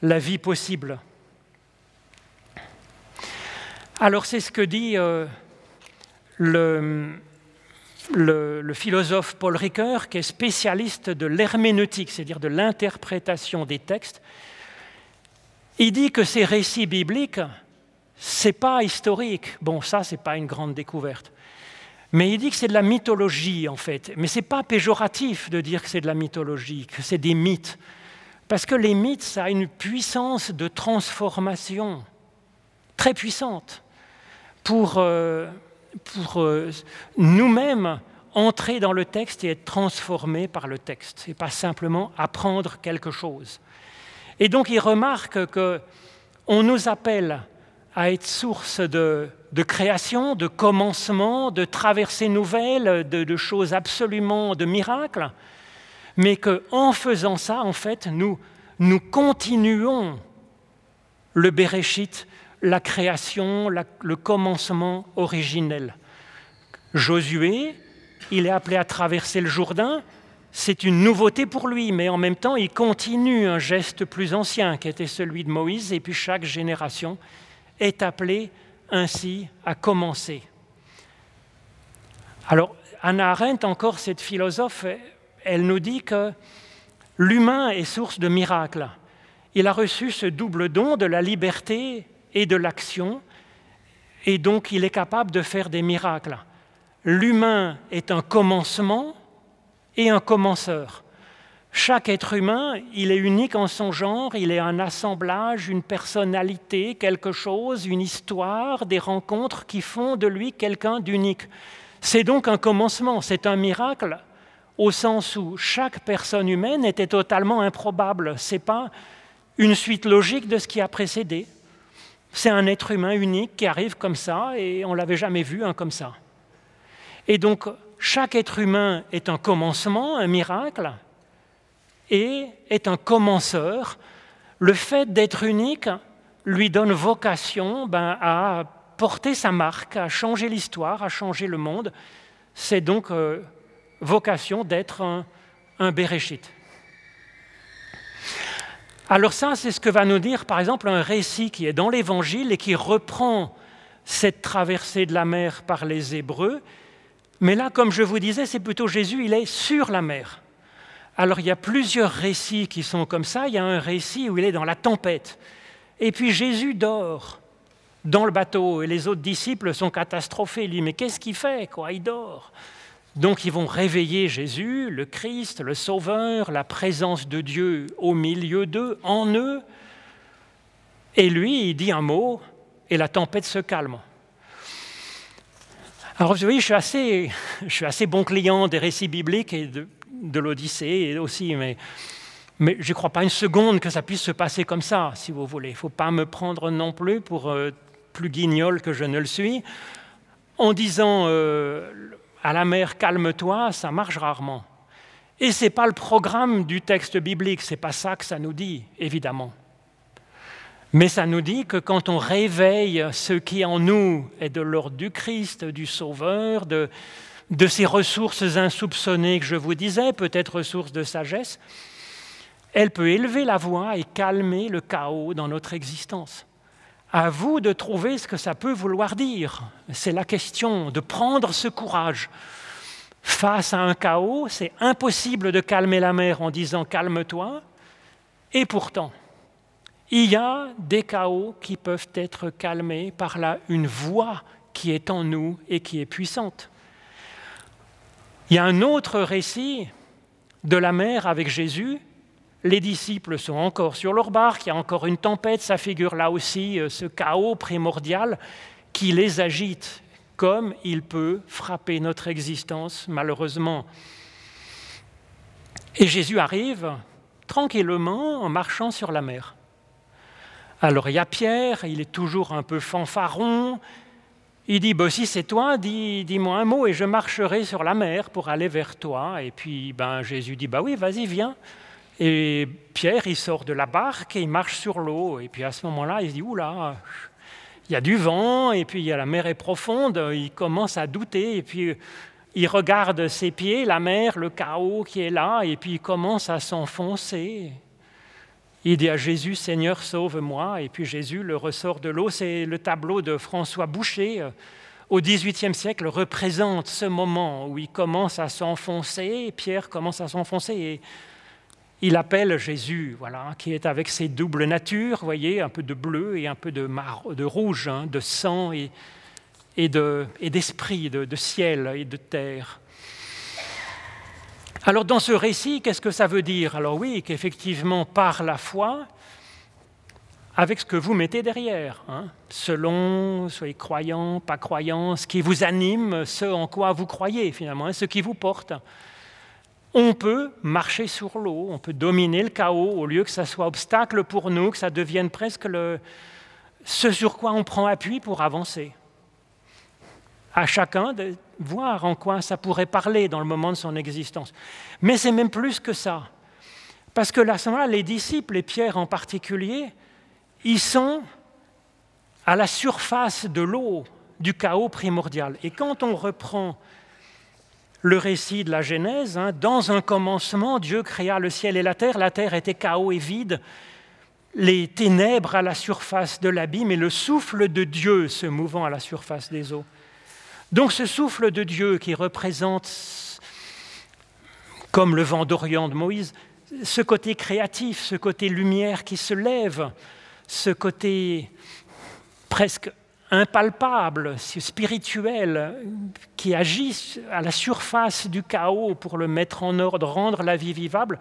la vie possible. Alors c'est ce que dit euh, le, philosophe Paul Ricoeur, qui est spécialiste de l'herméneutique, c'est-à-dire de l'interprétation des textes, il dit que ces récits bibliques, c'est pas historique. Bon, ça, c'est pas une grande découverte. Mais il dit que c'est de la mythologie, en fait. Mais c'est pas péjoratif de dire que c'est de la mythologie, que c'est des mythes. Parce que les mythes, ça a une puissance de transformation très puissante pour, euh, pour euh, nous-mêmes entrer dans le texte et être transformés par le texte, et pas simplement apprendre quelque chose. Et donc il remarque qu'on nous appelle à être source de, création, de commencement, de traversées nouvelles, de, choses absolument de miracles, mais qu'en faisant ça, en fait, nous, nous continuons le Bereshit la création, le commencement originel. Josué, il est appelé à traverser le Jourdain, c'est une nouveauté pour lui, mais en même temps, il continue un geste plus ancien qui était celui de Moïse, et puis chaque génération est appelée ainsi à commencer. Alors, Anna Arendt, encore cette philosophe, elle nous dit que l'humain est source de miracles. Il a reçu ce double don de la liberté et de l'action, et donc il est capable de faire des miracles. L'humain est un commencement et un commenceur. Chaque être humain, il est unique en son genre, il est un assemblage, une personnalité, quelque chose, une histoire, des rencontres qui font de lui quelqu'un d'unique. C'est donc un commencement, c'est un miracle au sens où chaque personne humaine était totalement improbable. Ce n'est pas une suite logique de ce qui a précédé. C'est un être humain unique qui arrive comme ça et on ne l'avait jamais vu un comme ça. Et donc, chaque être humain est un commencement, un miracle, et est un commenceur. Le fait d'être unique lui donne vocation ben, à porter sa marque, à changer l'histoire, à changer le monde. C'est donc euh, vocation d'être un, un Bereshit. Alors ça, c'est ce que va nous dire par exemple un récit qui est dans l'Évangile et qui reprend cette traversée de la mer par les Hébreux. Mais là, comme je vous disais, c'est plutôt Jésus, il est sur la mer. Alors il y a plusieurs récits qui sont comme ça. Il y a un récit où il est dans la tempête. Et puis Jésus dort dans le bateau et les autres disciples sont catastrophés. Il dit, mais qu'est-ce qu'il fait quoi? Il dort. Donc ils vont réveiller Jésus, le Christ, le Sauveur, la présence de Dieu au milieu d'eux, en eux. Et lui, il dit un mot et la tempête se calme. Alors vous voyez, je suis assez, *laughs* je suis assez bon client des récits bibliques et de, l'Odyssée aussi, mais, mais je ne crois pas une seconde que ça puisse se passer comme ça, si vous voulez. Il ne faut pas me prendre non plus pour euh, plus guignol que je ne le suis. En disant euh, à la mer, calme-toi, ça marche rarement. Et ce n'est pas le programme du texte biblique, ce n'est pas ça que ça nous dit, évidemment. Mais ça nous dit que quand on réveille ce qui en nous est de l'ordre du Christ, du Sauveur, de, de ces ressources insoupçonnées que je vous disais, peut-être ressources de sagesse, elle peut élever la voix et calmer le chaos dans notre existence. À vous de trouver ce que ça peut vouloir dire. C'est la question de prendre ce courage. Face à un chaos, c'est impossible de calmer la mer en disant calme-toi. Et pourtant, il y a des chaos qui peuvent être calmés par là une voix qui est en nous et qui est puissante. Il y a un autre récit de la mer avec Jésus les disciples sont encore sur leur barque, il y a encore une tempête, ça figure là aussi euh, ce chaos primordial qui les agite, comme il peut frapper notre existence, malheureusement. Et Jésus arrive tranquillement en marchant sur la mer. Alors il y a Pierre, il est toujours un peu fanfaron. Il dit, bah, si c'est toi, dis, moi un mot et je marcherai sur la mer pour aller vers toi. Et puis ben, Jésus dit, bah oui, vas-y, viens. Et Pierre, il sort de la barque et il marche sur l'eau. Et puis à ce moment-là, il se dit, oula, il y a du vent, et puis la mer est profonde. Il commence à douter, et puis il regarde ses pieds, la mer, le chaos qui est là, et puis il commence à s'enfoncer. Il dit à Jésus, Seigneur, sauve-moi. Et puis Jésus le ressort de l'eau. C'est le tableau de François Boucher. Euh, au XVIIIe siècle représente ce moment où il commence à s'enfoncer, Pierre commence à s'enfoncer, et il appelle Jésus, voilà, qui est avec ses doubles natures, voyez, un peu de bleu et un peu de, rouge, hein, de sang et, d'esprit, de, ciel et de terre. Alors dans ce récit, qu'est-ce que ça veut dire? Alors oui, qu'effectivement, par la foi, avec ce que vous mettez derrière, hein, selon, soyez croyants, pas croyants, ce qui vous anime, ce en quoi vous croyez finalement, hein, ce qui vous porte on peut marcher sur l'eau, on peut dominer le chaos au lieu que ça soit obstacle pour nous, que ça devienne presque le, ce sur quoi on prend appui pour avancer. À chacun de voir en quoi ça pourrait parler dans le moment de son existence. Mais c'est même plus que ça. Parce que là, les disciples, et Pierre en particulier, ils sont à la surface de l'eau du chaos primordial. Et quand on reprend le récit de la Genèse. Hein. Dans un commencement, Dieu créa le ciel et la terre. La terre était chaos et vide, les ténèbres à la surface de l'abîme et le souffle de Dieu se mouvant à la surface des eaux. Donc ce souffle de Dieu qui représente, comme le vent d'Orient de Moïse, ce côté créatif, ce côté lumière qui se lève, ce côté presque impalpable, spirituel, qui agit à la surface du chaos pour le mettre en ordre, rendre la vie vivable,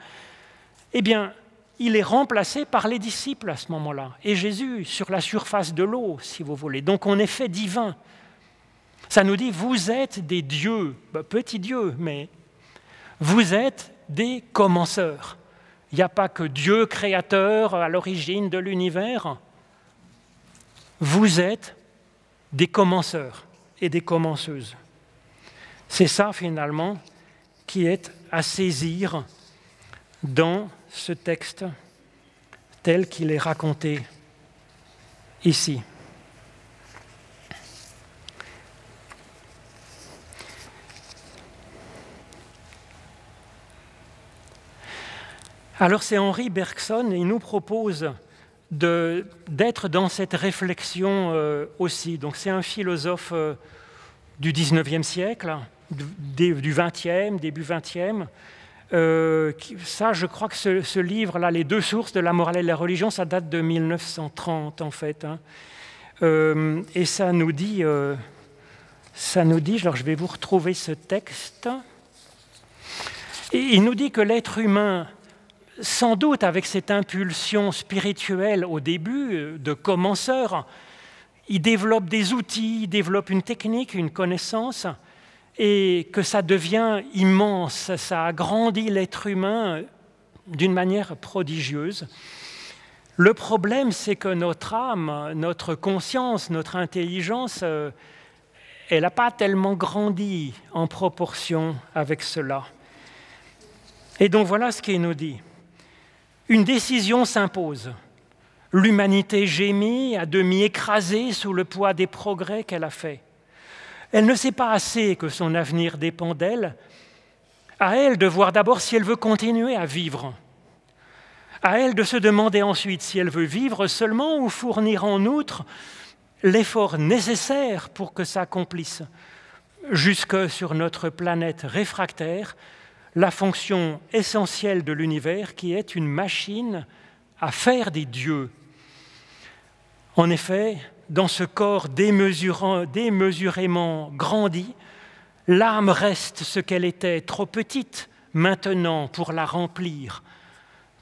eh bien, il est remplacé par les disciples à ce moment-là. Et Jésus sur la surface de l'eau, si vous voulez. Donc on est fait divin. Ça nous dit, vous êtes des dieux, bah, petits dieux, mais Vous êtes des commenceurs. Il n'y a pas que Dieu créateur à l'origine de l'univers. Vous êtes des commenceurs et des commenceuses. C'est ça finalement qui est à saisir dans ce texte tel qu'il est raconté ici. Alors c'est Henri Bergson, il nous propose d'être dans cette réflexion euh, aussi. Donc c'est un philosophe euh, du 19e siècle, du, 20e, début 20e. Euh, ça, je crois que ce, livre-là, Les deux sources de la morale et de la religion, ça date de 1930 en fait. Hein. et ça nous dit, ça nous dit, alors je vais vous retrouver ce texte. Il nous dit que l'être humain sans doute avec cette impulsion spirituelle au début euh, de commenceur, il développe des outils, il développe une technique, une connaissance, et que ça devient immense, ça agrandit l'être humain d'une manière prodigieuse. Le problème, c'est que notre âme, notre conscience, notre intelligence, euh, elle n'a pas tellement grandi en proportion avec cela. Et donc voilà ce qu'il nous dit. Une décision s'impose. L'humanité gémit, à demi écrasée sous le poids des progrès qu'elle a faits. Elle ne sait pas assez que son avenir dépend d'elle. À elle de voir d'abord si elle veut continuer à vivre. À elle de se demander ensuite si elle veut vivre seulement ou fournir en outre l'effort nécessaire pour que s'accomplisse, jusque sur notre planète réfractaire, la fonction essentielle de l'univers qui est une machine à faire des dieux. En effet, dans ce corps démesurément grandi, l'âme reste ce qu'elle était, trop petite maintenant pour la remplir,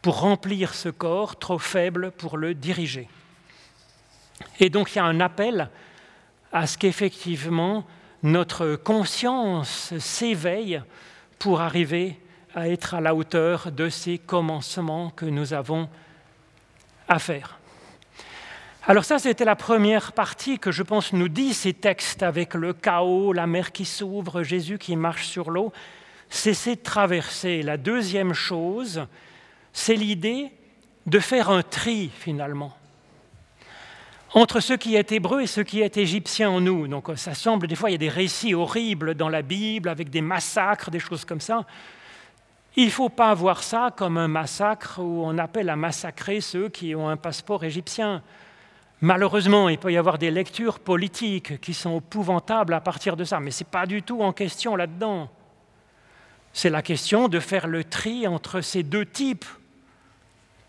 pour remplir ce corps trop faible pour le diriger. Et donc il y a un appel à ce qu'effectivement notre conscience s'éveille pour arriver à être à la hauteur de ces commencements que nous avons à faire. Alors ça, c'était la première partie que je pense nous dit ces textes avec le chaos, la mer qui s'ouvre, Jésus qui marche sur l'eau. C'est de traverser. La deuxième chose, c'est l'idée de faire un tri finalement entre ce qui est hébreu et ce qui est égyptien en nous. Donc ça semble, des fois, il y a des récits horribles dans la Bible avec des massacres, des choses comme ça. Il ne faut pas voir ça comme un massacre où on appelle à massacrer ceux qui ont un passeport égyptien. Malheureusement, il peut y avoir des lectures politiques qui sont épouvantables à partir de ça, mais ce n'est pas du tout en question là-dedans. C'est la question de faire le tri entre ces deux types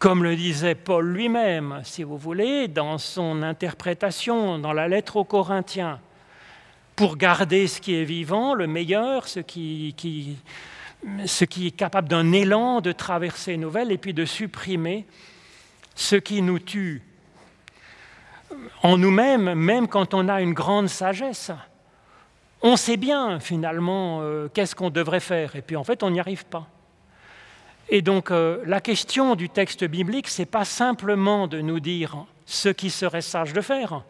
comme le disait Paul lui-même, si vous voulez, dans son interprétation dans la lettre aux Corinthiens, pour garder ce qui est vivant, le meilleur, ce qui, est capable d'un élan de traverser nouvelle, et puis de supprimer ce qui nous tue en nous-mêmes, même quand on a une grande sagesse. On sait bien finalement euh, qu'est-ce qu'on devrait faire, et puis en fait on n'y arrive pas. Et donc euh, la question du texte biblique, ce n'est pas simplement de nous dire ce qui serait sage de faire.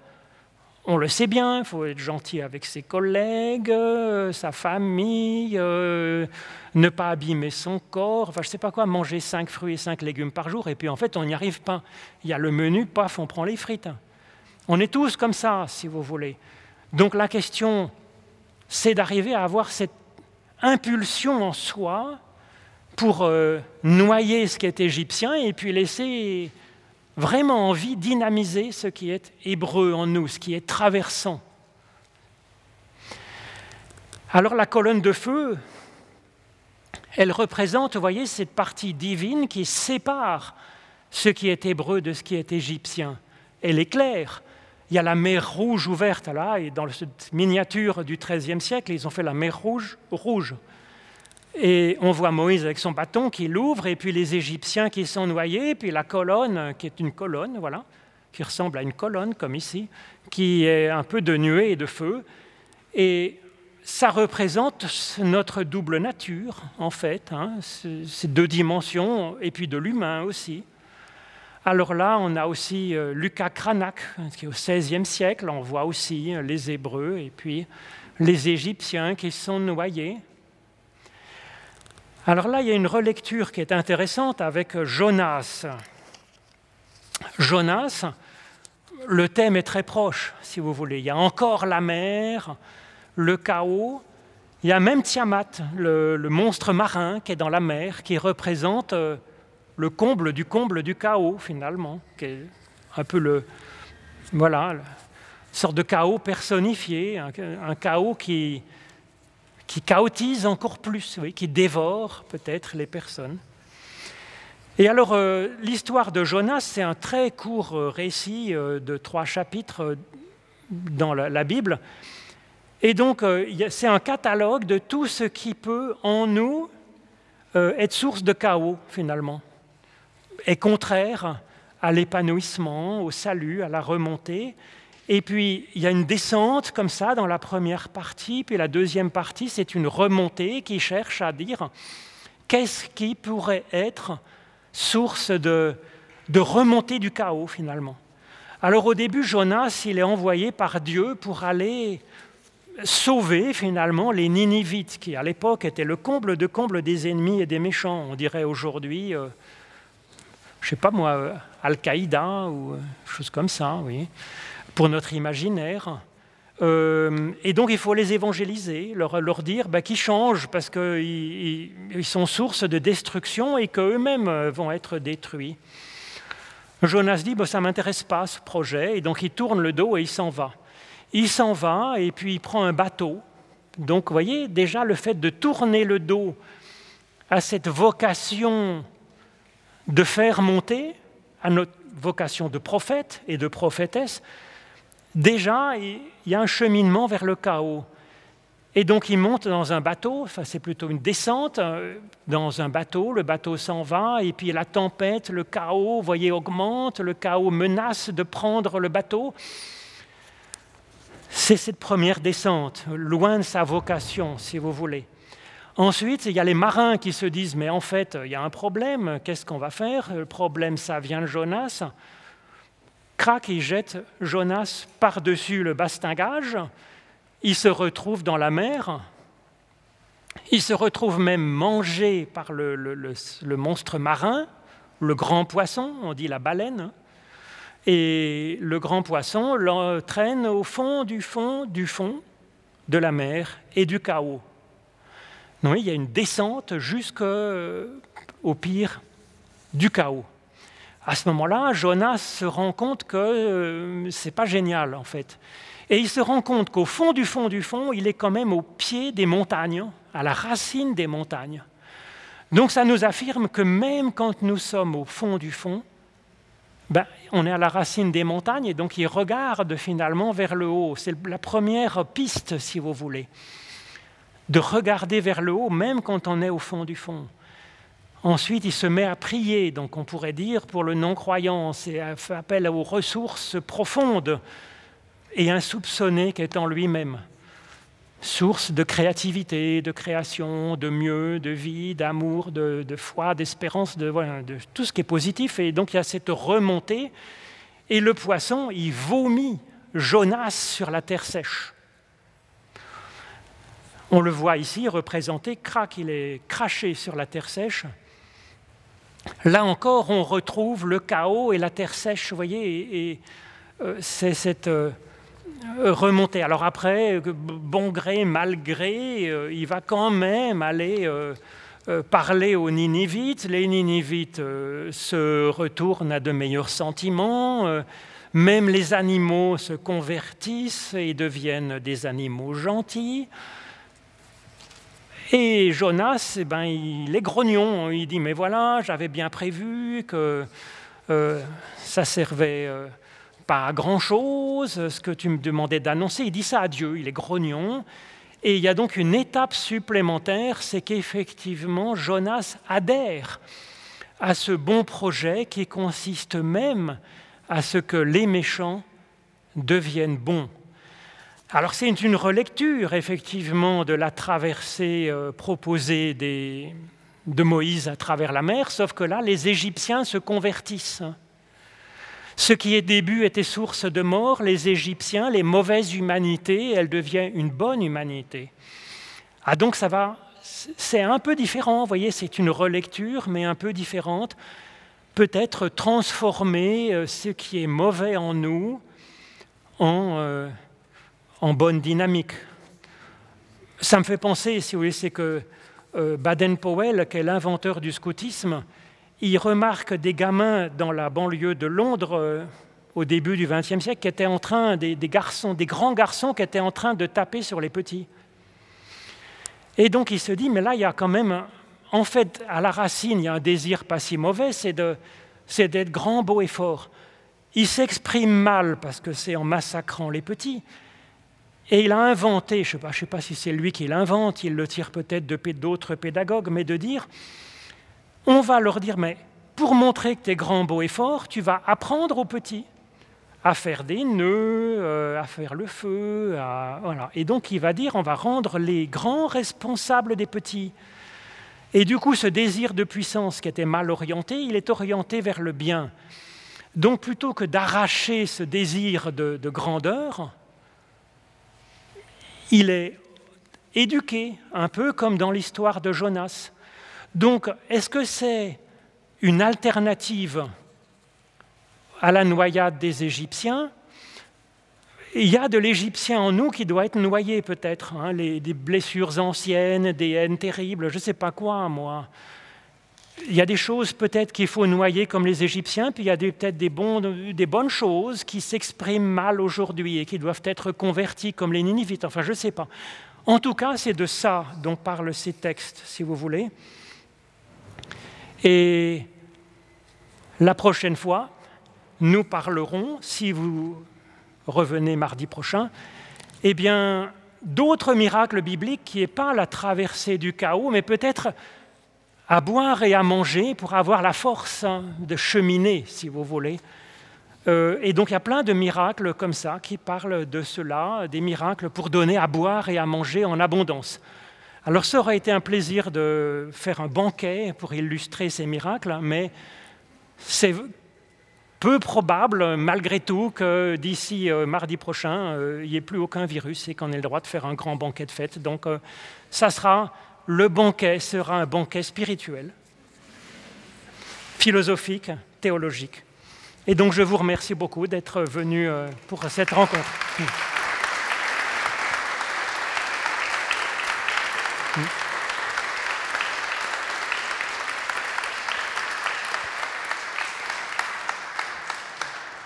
On le sait bien, il faut être gentil avec ses collègues, euh, sa famille, euh, ne pas abîmer son corps, enfin je ne sais pas quoi, manger cinq fruits et cinq légumes par jour, et puis en fait on n'y arrive pas. Il y a le menu, paf, on prend les frites. On est tous comme ça, si vous voulez. Donc la question, c'est d'arriver à avoir cette impulsion en soi pour euh, noyer ce qui est égyptien et puis laisser vraiment envie dynamiser ce qui est hébreu en nous, ce qui est traversant. Alors la colonne de feu, elle représente, vous voyez, cette partie divine qui sépare ce qui est hébreu de ce qui est égyptien. Elle est claire. Il y a la mer rouge ouverte là, et dans cette miniature du XIIIe siècle, ils ont fait la mer rouge rouge. Et on voit Moïse avec son bâton qui l'ouvre, et puis les Égyptiens qui sont noyés, puis la colonne, qui est une colonne, voilà, qui ressemble à une colonne, comme ici, qui est un peu de nuée et de feu. Et ça représente notre double nature, en fait, hein, ces deux dimensions, et puis de l'humain aussi. Alors là, on a aussi euh, Lucas Cranach, qui est au XVIe siècle, on voit aussi euh, les Hébreux et puis les Égyptiens qui sont noyés. Alors là, il y a une relecture qui est intéressante avec Jonas. Jonas, le thème est très proche, si vous voulez. Il y a encore la mer, le chaos. Il y a même Tiamat, le, monstre marin qui est dans la mer, qui représente euh, le comble du comble du chaos, finalement, qui est un peu le. Voilà, une sorte de chaos personnifié, un, chaos qui, qui chaotise encore plus, qui dévore peut-être les personnes. Et alors, euh, l'histoire de Jonas, c'est un très court euh, récit de trois chapitres dans la Bible, et donc, euh, c'est un catalogue de tout ce qui peut, en nous, euh, être source de chaos, finalement, et contraire à l'épanouissement, au salut, à la remontée. Et puis, il y a une descente comme ça dans la première partie, puis la deuxième partie, c'est une remontée qui cherche à dire qu'est-ce qui pourrait être source de, de remontée du chaos, finalement. Alors au début, Jonas, il est envoyé par Dieu pour aller sauver finalement les Ninivites, qui à l'époque étaient le comble de comble des ennemis et des méchants. On dirait aujourd'hui, euh, je ne sais pas moi, euh, Al-Qaïda ou euh, chose comme ça, oui, pour notre imaginaire. et donc il faut les évangéliser, leur, leur dire bah, qu'ils changent parce qu'ils ils sont source de destruction et qu'eux-mêmes vont être détruits. Jonas dit bah, ça ne m'intéresse pas ce projet, et donc il tourne le dos et il s'en va. Il s'en va et puis il prend un bateau. Donc, vous voyez, déjà le fait de tourner le dos à cette vocation de faire monter, à notre vocation de prophète et de prophétesse, déjà, il y a un cheminement vers le chaos. Et donc il monte dans un bateau, enfin c'est plutôt une descente, euh, dans un bateau, le bateau s'en va, et puis la tempête, le chaos, vous voyez, augmente, le chaos menace de prendre le bateau. C'est cette première descente, loin de sa vocation, si vous voulez. Ensuite, il y a les marins qui se disent, mais en fait, il y a un problème, qu'est-ce qu'on va faire? Le problème, ça vient de Jonas. Crac, il jette Jonas par-dessus le bastingage, il se retrouve dans la mer, il se retrouve même mangé par le, le monstre marin, le grand poisson, on dit la baleine, et le grand poisson l'entraîne au fond du fond du fond de la mer et du chaos. Non, il y a une descente jusqu'au pire du chaos. À ce moment-là, Jonas se rend compte que euh, ce n'est pas génial en fait. Et il se rend compte qu'au fond du fond du fond, il est quand même au pied des montagnes, à la racine des montagnes. Donc ça nous affirme que même quand nous sommes au fond du fond, ben, on est à la racine des montagnes et donc il regarde finalement vers le haut. C'est la première piste, si vous voulez, de regarder vers le haut, même quand on est au fond du fond. Ensuite, il se met à prier, donc on pourrait dire pour le non-croyant, c'est appel aux ressources profondes et insoupçonnées qu'est en lui-même source de créativité, de création, de mieux, de vie, d'amour, de, foi, d'espérance, de, de, tout ce qui est positif. Et donc il y a cette remontée. Et le poisson, il vomit Jonas sur la terre sèche. On le voit ici représenté, crac, il est craché sur la terre sèche. Là encore, on retrouve le chaos et la terre sèche, vous voyez, et, euh, c'est cette... Euh, remonter. Alors après, bon gré, mal gré, euh, il va quand même aller parler aux Ninivites. Les Ninivites se retournent à de meilleurs sentiments. même les animaux se convertissent et deviennent des animaux gentils. Et Jonas, eh ben, il est grognon. Il dit, mais voilà, j'avais bien prévu que ça servait pas grand-chose, ce que tu me demandais d'annoncer. Il dit ça à Dieu, il est grognon. Et il y a donc une étape supplémentaire, c'est qu'effectivement Jonas adhère à ce bon projet qui consiste même à ce que les méchants deviennent bons. Alors c'est une relecture effectivement de la traversée euh, proposée de Moïse à travers la mer, sauf que là, les Égyptiens se convertissent. Ce qui au début était source de mort, les Égyptiens, les mauvaises humanités, elles deviennent une bonne humanité. Ah donc ça va, c'est un peu différent, vous voyez, c'est une relecture, mais un peu différente. Peut-être transformer euh, ce qui est mauvais en nous en, euh, en bonne dynamique. Ça me fait penser, si vous voulez, c'est que euh, Baden-Powell, qui est l'inventeur du scoutisme, il remarque des gamins dans la banlieue de Londres euh, au début du XXe siècle qui étaient en train, des, garçons, des grands garçons qui étaient en train de taper sur les petits. Et donc il se dit, mais là, il y a quand même, en fait, à la racine, il y a un désir pas si mauvais, c'est d'être grand, beau et fort. Il s'exprime mal parce que c'est en massacrant les petits, et il a inventé, je ne sais, pas si c'est lui qui l'invente, il le tire peut-être de d'autres pédagogues, mais de dire, on va leur dire, mais pour montrer que tu es grand, beau et fort, tu vas apprendre aux petits à faire des nœuds, euh, à faire le feu. voilà. Et donc il va dire, on va rendre les grands responsables des petits. Et du coup, ce désir de puissance qui était mal orienté, il est orienté vers le bien. Donc plutôt que d'arracher ce désir de grandeur, il est éduqué, un peu comme dans l'histoire de Jonas. Donc, est-ce que c'est une alternative à la noyade des Égyptiens? Il y a de l'Égyptien en nous qui doit être noyé peut-être, hein, des blessures anciennes, des haines terribles, je ne sais pas quoi, moi. Il y a des choses peut-être qu'il faut noyer comme les Égyptiens, puis il y a peut-être des, bonnes choses qui s'expriment mal aujourd'hui et qui doivent être converties comme les Ninivites. Enfin, je ne sais pas. En tout cas, c'est de ça dont parlent ces textes, si vous voulez. Et la prochaine fois, nous parlerons, si vous revenez mardi prochain, eh bien, d'autres miracles bibliques qui n'est pas la traversée du chaos, mais peut-être à boire et à manger pour avoir la force de cheminer, si vous voulez. Euh, et donc il y a plein de miracles comme ça qui parlent de cela, des miracles pour donner à boire et à manger en abondance. Alors ça aurait été un plaisir de faire un banquet pour illustrer ces miracles, mais c'est peu probable, malgré tout, que d'ici euh, mardi prochain, euh, il n'y ait plus aucun virus et qu'on ait le droit de faire un grand banquet de fête. Donc ça sera le banquet sera un banquet spirituel, philosophique, théologique. Et donc je vous remercie beaucoup d'être venu euh, pour cette rencontre.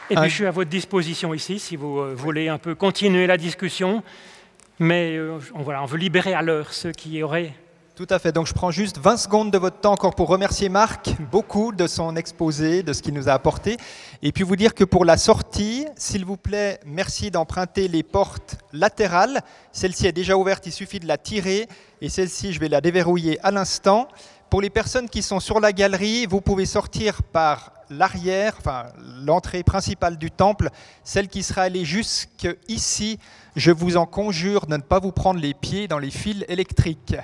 Et puis je suis à votre disposition ici si vous euh, voulez un peu continuer la discussion. Mais euh, on, voilà, on veut libérer à l'heure ceux qui auraient tout à fait. Donc je prends juste 20 secondes de votre temps encore pour remercier Marc beaucoup de son exposé, de ce qu'il nous a apporté. Et puis vous dire que pour la sortie, s'il vous plaît, merci d'emprunter les portes latérales. Celle-ci est déjà ouverte, il suffit de la tirer. Et celle-ci, je vais la déverrouiller à l'instant. Pour les personnes qui sont sur la galerie, vous pouvez sortir par l'arrière, enfin l'entrée principale du temple, celle qui sera allée jusqu'ici. Je vous en conjure de ne pas vous prendre les pieds dans les fils électriques.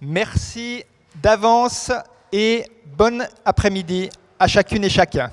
Merci d'avance et bon après-midi à chacune et chacun.